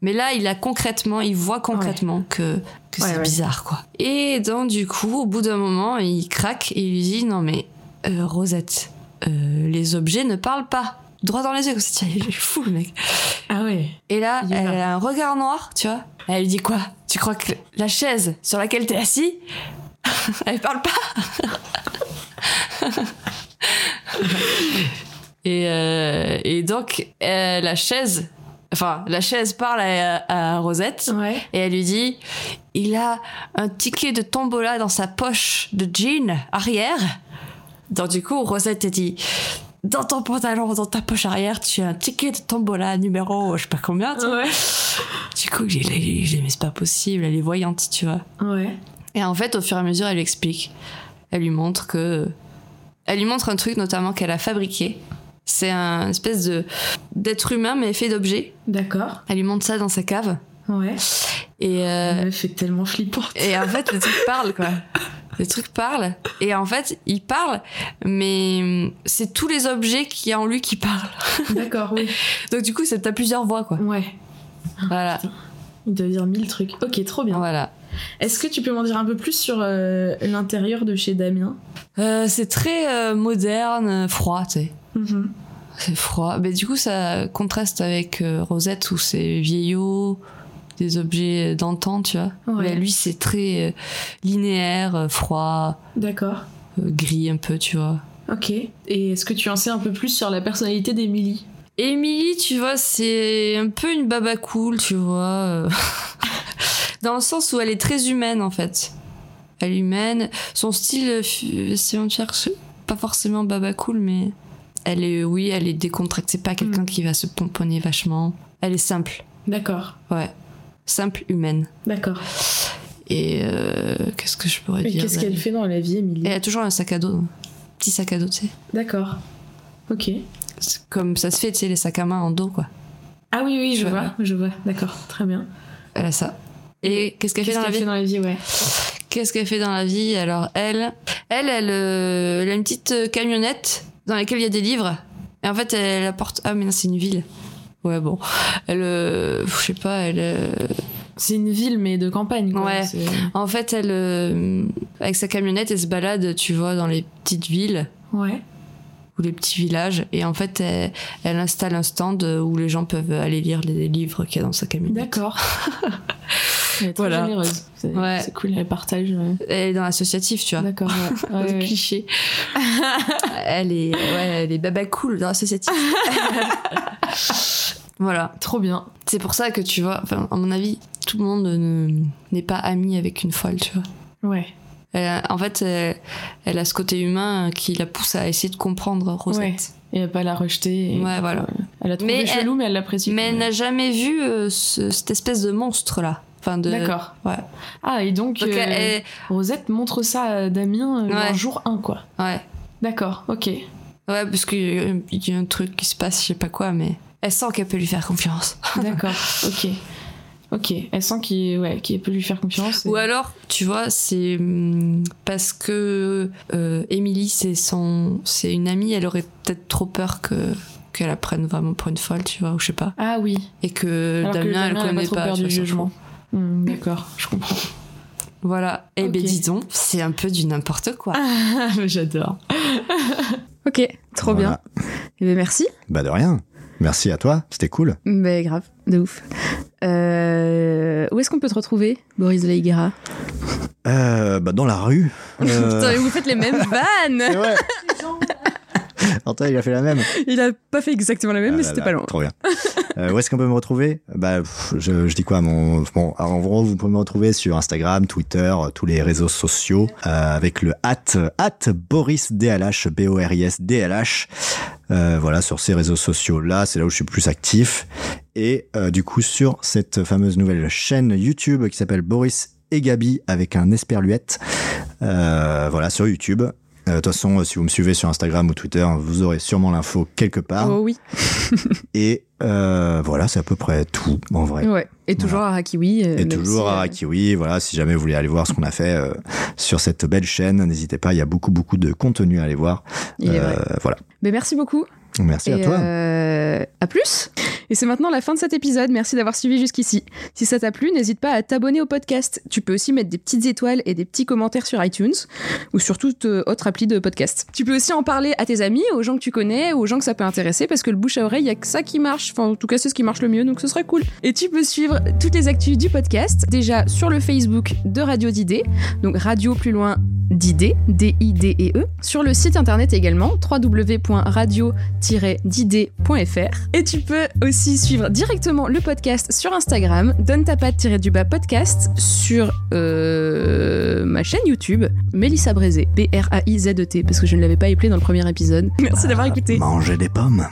Mais là, il a concrètement, il voit concrètement que, que Ouais, c'est ouais. bizarre, quoi. Et donc, du coup, au bout d'un moment, il craque et il lui dit Non, mais euh, Rosette, euh, les objets ne parlent pas. Droit dans les yeux, comme ça, tiens, il est fou, le mec. Ah ouais. Et là, Il elle a un regard noir, tu vois. Elle lui dit quoi? Tu crois que la chaise sur laquelle t'es assis, elle parle pas et, euh, et donc, euh, la chaise, enfin, la chaise parle à, à Rosette Ouais. et elle lui dit il a un ticket de tombola dans sa poche de jean arrière. Donc, du coup, Rosette dit dans ton pantalon, dans ta poche arrière, tu as un ticket de tombola numéro, je sais pas combien. tu. Ouais. Du coup, il est- il est- mais c'est pas possible, elle est voyante, tu vois. Ouais. Et en fait, au fur et à mesure, elle lui explique. Elle lui montre que. Elle lui montre un truc notamment qu'elle a fabriqué. C'est un espèce de d'être humain mais fait d'objets. D'accord. Elle lui montre ça dans sa cave. Ouais. Et, euh, Elle fait tellement flippante. et en fait, le truc parle, quoi. Le truc parle. Et en fait, il parle, mais c'est tous les objets qu'il y a en lui qui parlent. D'accord, oui. Donc du coup, t'as plusieurs voix, quoi. Ouais. Voilà. Il doit dire mille trucs. Ok, trop bien. Voilà. Est-ce que tu peux m'en dire un peu plus sur euh, l'intérieur de chez Damien? Euh, c'est très euh, moderne, froid, tu sais. Mhm. C'est froid. Mais du coup, ça contraste avec Rosette où c'est vieillot, des objets d'antan, tu vois. Ouais. Mais lui, c'est très linéaire, froid, D'accord. gris un peu, tu vois. Ok. Et est-ce que tu en sais un peu plus sur la personnalité d'Emily Émilie, tu vois, c'est un peu une baba cool, tu vois. Dans le sens où elle est très humaine, en fait. Elle est humaine. Son style euh, fu- vestimentaire, c'est pas forcément baba cool, mais elle est, oui, elle est décontractée. Pas quelqu'un Mm. qui va se pomponner vachement. Elle est simple. D'accord. Ouais. Simple, humaine. D'accord. Et euh, qu'est-ce que je pourrais Et dire qu'est-ce qu'elle fait dans la vie, Emily Elle a toujours un sac à dos. un Petit sac à dos, tu sais. D'accord. Ok. Comme ça se fait, tu sais, les sacs à main en dos, quoi. Ah oui, oui, je Je vois vois. Je vois. D'accord. Très bien. Elle a ça. Et qu'est-ce qu'elle fait Qu'est-ce dans la qu'elle vie fait dans la vie, ouais. Qu'est-ce qu'elle fait dans la vie? Alors, elle, elle, elle, euh, elle a une petite euh, camionnette dans laquelle il y a des livres. Et en fait, elle apporte. Ah, mais non, c'est une ville. Ouais, bon. Elle, euh, je sais pas, elle. euh, C'est une ville, mais de campagne, quoi. Ouais. En fait, elle, euh, avec sa camionnette, elle se balade, tu vois, dans les petites villes. Ouais. ou les petits villages. Et en fait, elle, elle installe un stand où les gens peuvent aller lire les livres qu'il y a dans sa camionnette. D'accord. Elle est très Voilà. généreuse. C'est Ouais. cool, elle partage. euh, Elle est dans l'associatif, tu vois. D'accord. ouais. Ouais, ouais. cliché. elle est, ouais, elle est baba cool dans l'associatif. voilà. Trop bien. C'est pour ça que tu vois, à mon avis, tout le monde ne- n'est pas ami avec une folle, tu vois. Ouais. Elle en fait, elle, elle a ce côté humain qui la pousse à essayer de comprendre Rosette. Et à pas la rejeter. et- Ouais, voilà. euh, Elle a trouvé Mais elle- chelou, mais elle l'apprécie. Mais elle n'a jamais vu euh, ce- cette espèce de monstre là. Enfin de. D'accord. Ouais. Ah, et donc, Donc euh, elle- Rosette montre ça à Damien euh, Ouais. jour 1, quoi. ouais. D'accord, ok. Ouais, parce qu'il y, a- il y a un truc qui se passe, je sais pas quoi, mais elle sent qu'elle peut lui faire confiance. D'accord, ok. Ok, elle sent qu'il ouais, qu'il peut lui faire confiance. et- Ou alors, tu vois, c'est hum, parce que euh, Emily, c'est son, une amie, elle aurait peut-être trop peur que qu'elle la prenne vraiment pour une folle, tu vois, ou je sais pas. Ah oui, Et que alors que Damien, Damien elle connaît pas, peur tu du vois, jugement. Hmm, D'accord, je comprends. Voilà. Et Ok. ben dis donc, c'est un peu du n'importe quoi. J'adore. Ok, trop Voilà. bien. Eh ben merci. Bah de rien. Merci à toi, c'était cool. Ben grave, de ouf. Euh, où est-ce qu'on peut te retrouver, Boris de la Higuera Euh, bah dans la rue. Euh, Putain, mais vous faites les mêmes vannes vrai. Antoine, il a fait la même. Il a pas fait exactement la même, Ah mais c'était pas loin. Trop bien. Euh, où est-ce qu'on peut me retrouver? Bah, je, dis quoi bon, en vous pouvez me retrouver sur Instagram, Twitter, euh, tous les réseaux sociaux euh, avec le at at Boris DLH, B O R I S DLH. Euh, voilà, sur ces réseaux sociaux là, c'est là où je suis plus actif. Et euh, du coup, sur cette fameuse nouvelle chaîne YouTube qui s'appelle Boris et Gabi avec un esperluette. Euh, voilà, sur YouTube. Euh, De toute façon, euh, si vous me suivez sur Instagram ou Twitter, vous aurez sûrement l'info quelque part. Oh oui. Et euh, voilà, c'est à peu près tout, en vrai. Ouais. Et toujours à Rakiwi. euh, Et toujours si, à euh, Kiwi, voilà, si jamais vous voulez aller voir ce qu'on a fait sur cette belle chaîne, n'hésitez pas, il y a beaucoup, beaucoup de contenu à aller voir. voilà. Mais merci beaucoup. Merci à toi. euh, à plus. Et c'est maintenant la fin de cet épisode. Merci d'avoir suivi jusqu'ici. Si ça t'a plu, n'hésite pas à t'abonner au podcast. Tu peux aussi mettre des petites étoiles et des petits commentaires sur iTunes ou sur toute euh, autre appli de podcast. Tu peux aussi en parler à tes amis, aux gens que tu connais, aux gens que ça peut intéresser parce que le bouche à oreille, il y a que ça qui marche. Enfin, en tout cas, c'est ce qui marche le mieux, donc ce serait cool. Et tu peux suivre toutes les actus du podcast déjà sur le Facebook de Radio d'idées, donc radio plus loin d'idées, D-I-D-E-E, sur le site internet également Et tu peux aussi suivre directement le podcast sur Instagram, donne ta patte du bas podcast, sur euh, ma chaîne YouTube, Mélissa Brézé, B-R-A-I-Z-E-T, parce que je ne l'avais pas appelé dans le premier épisode. Merci d'avoir écouté. Manger des pommes.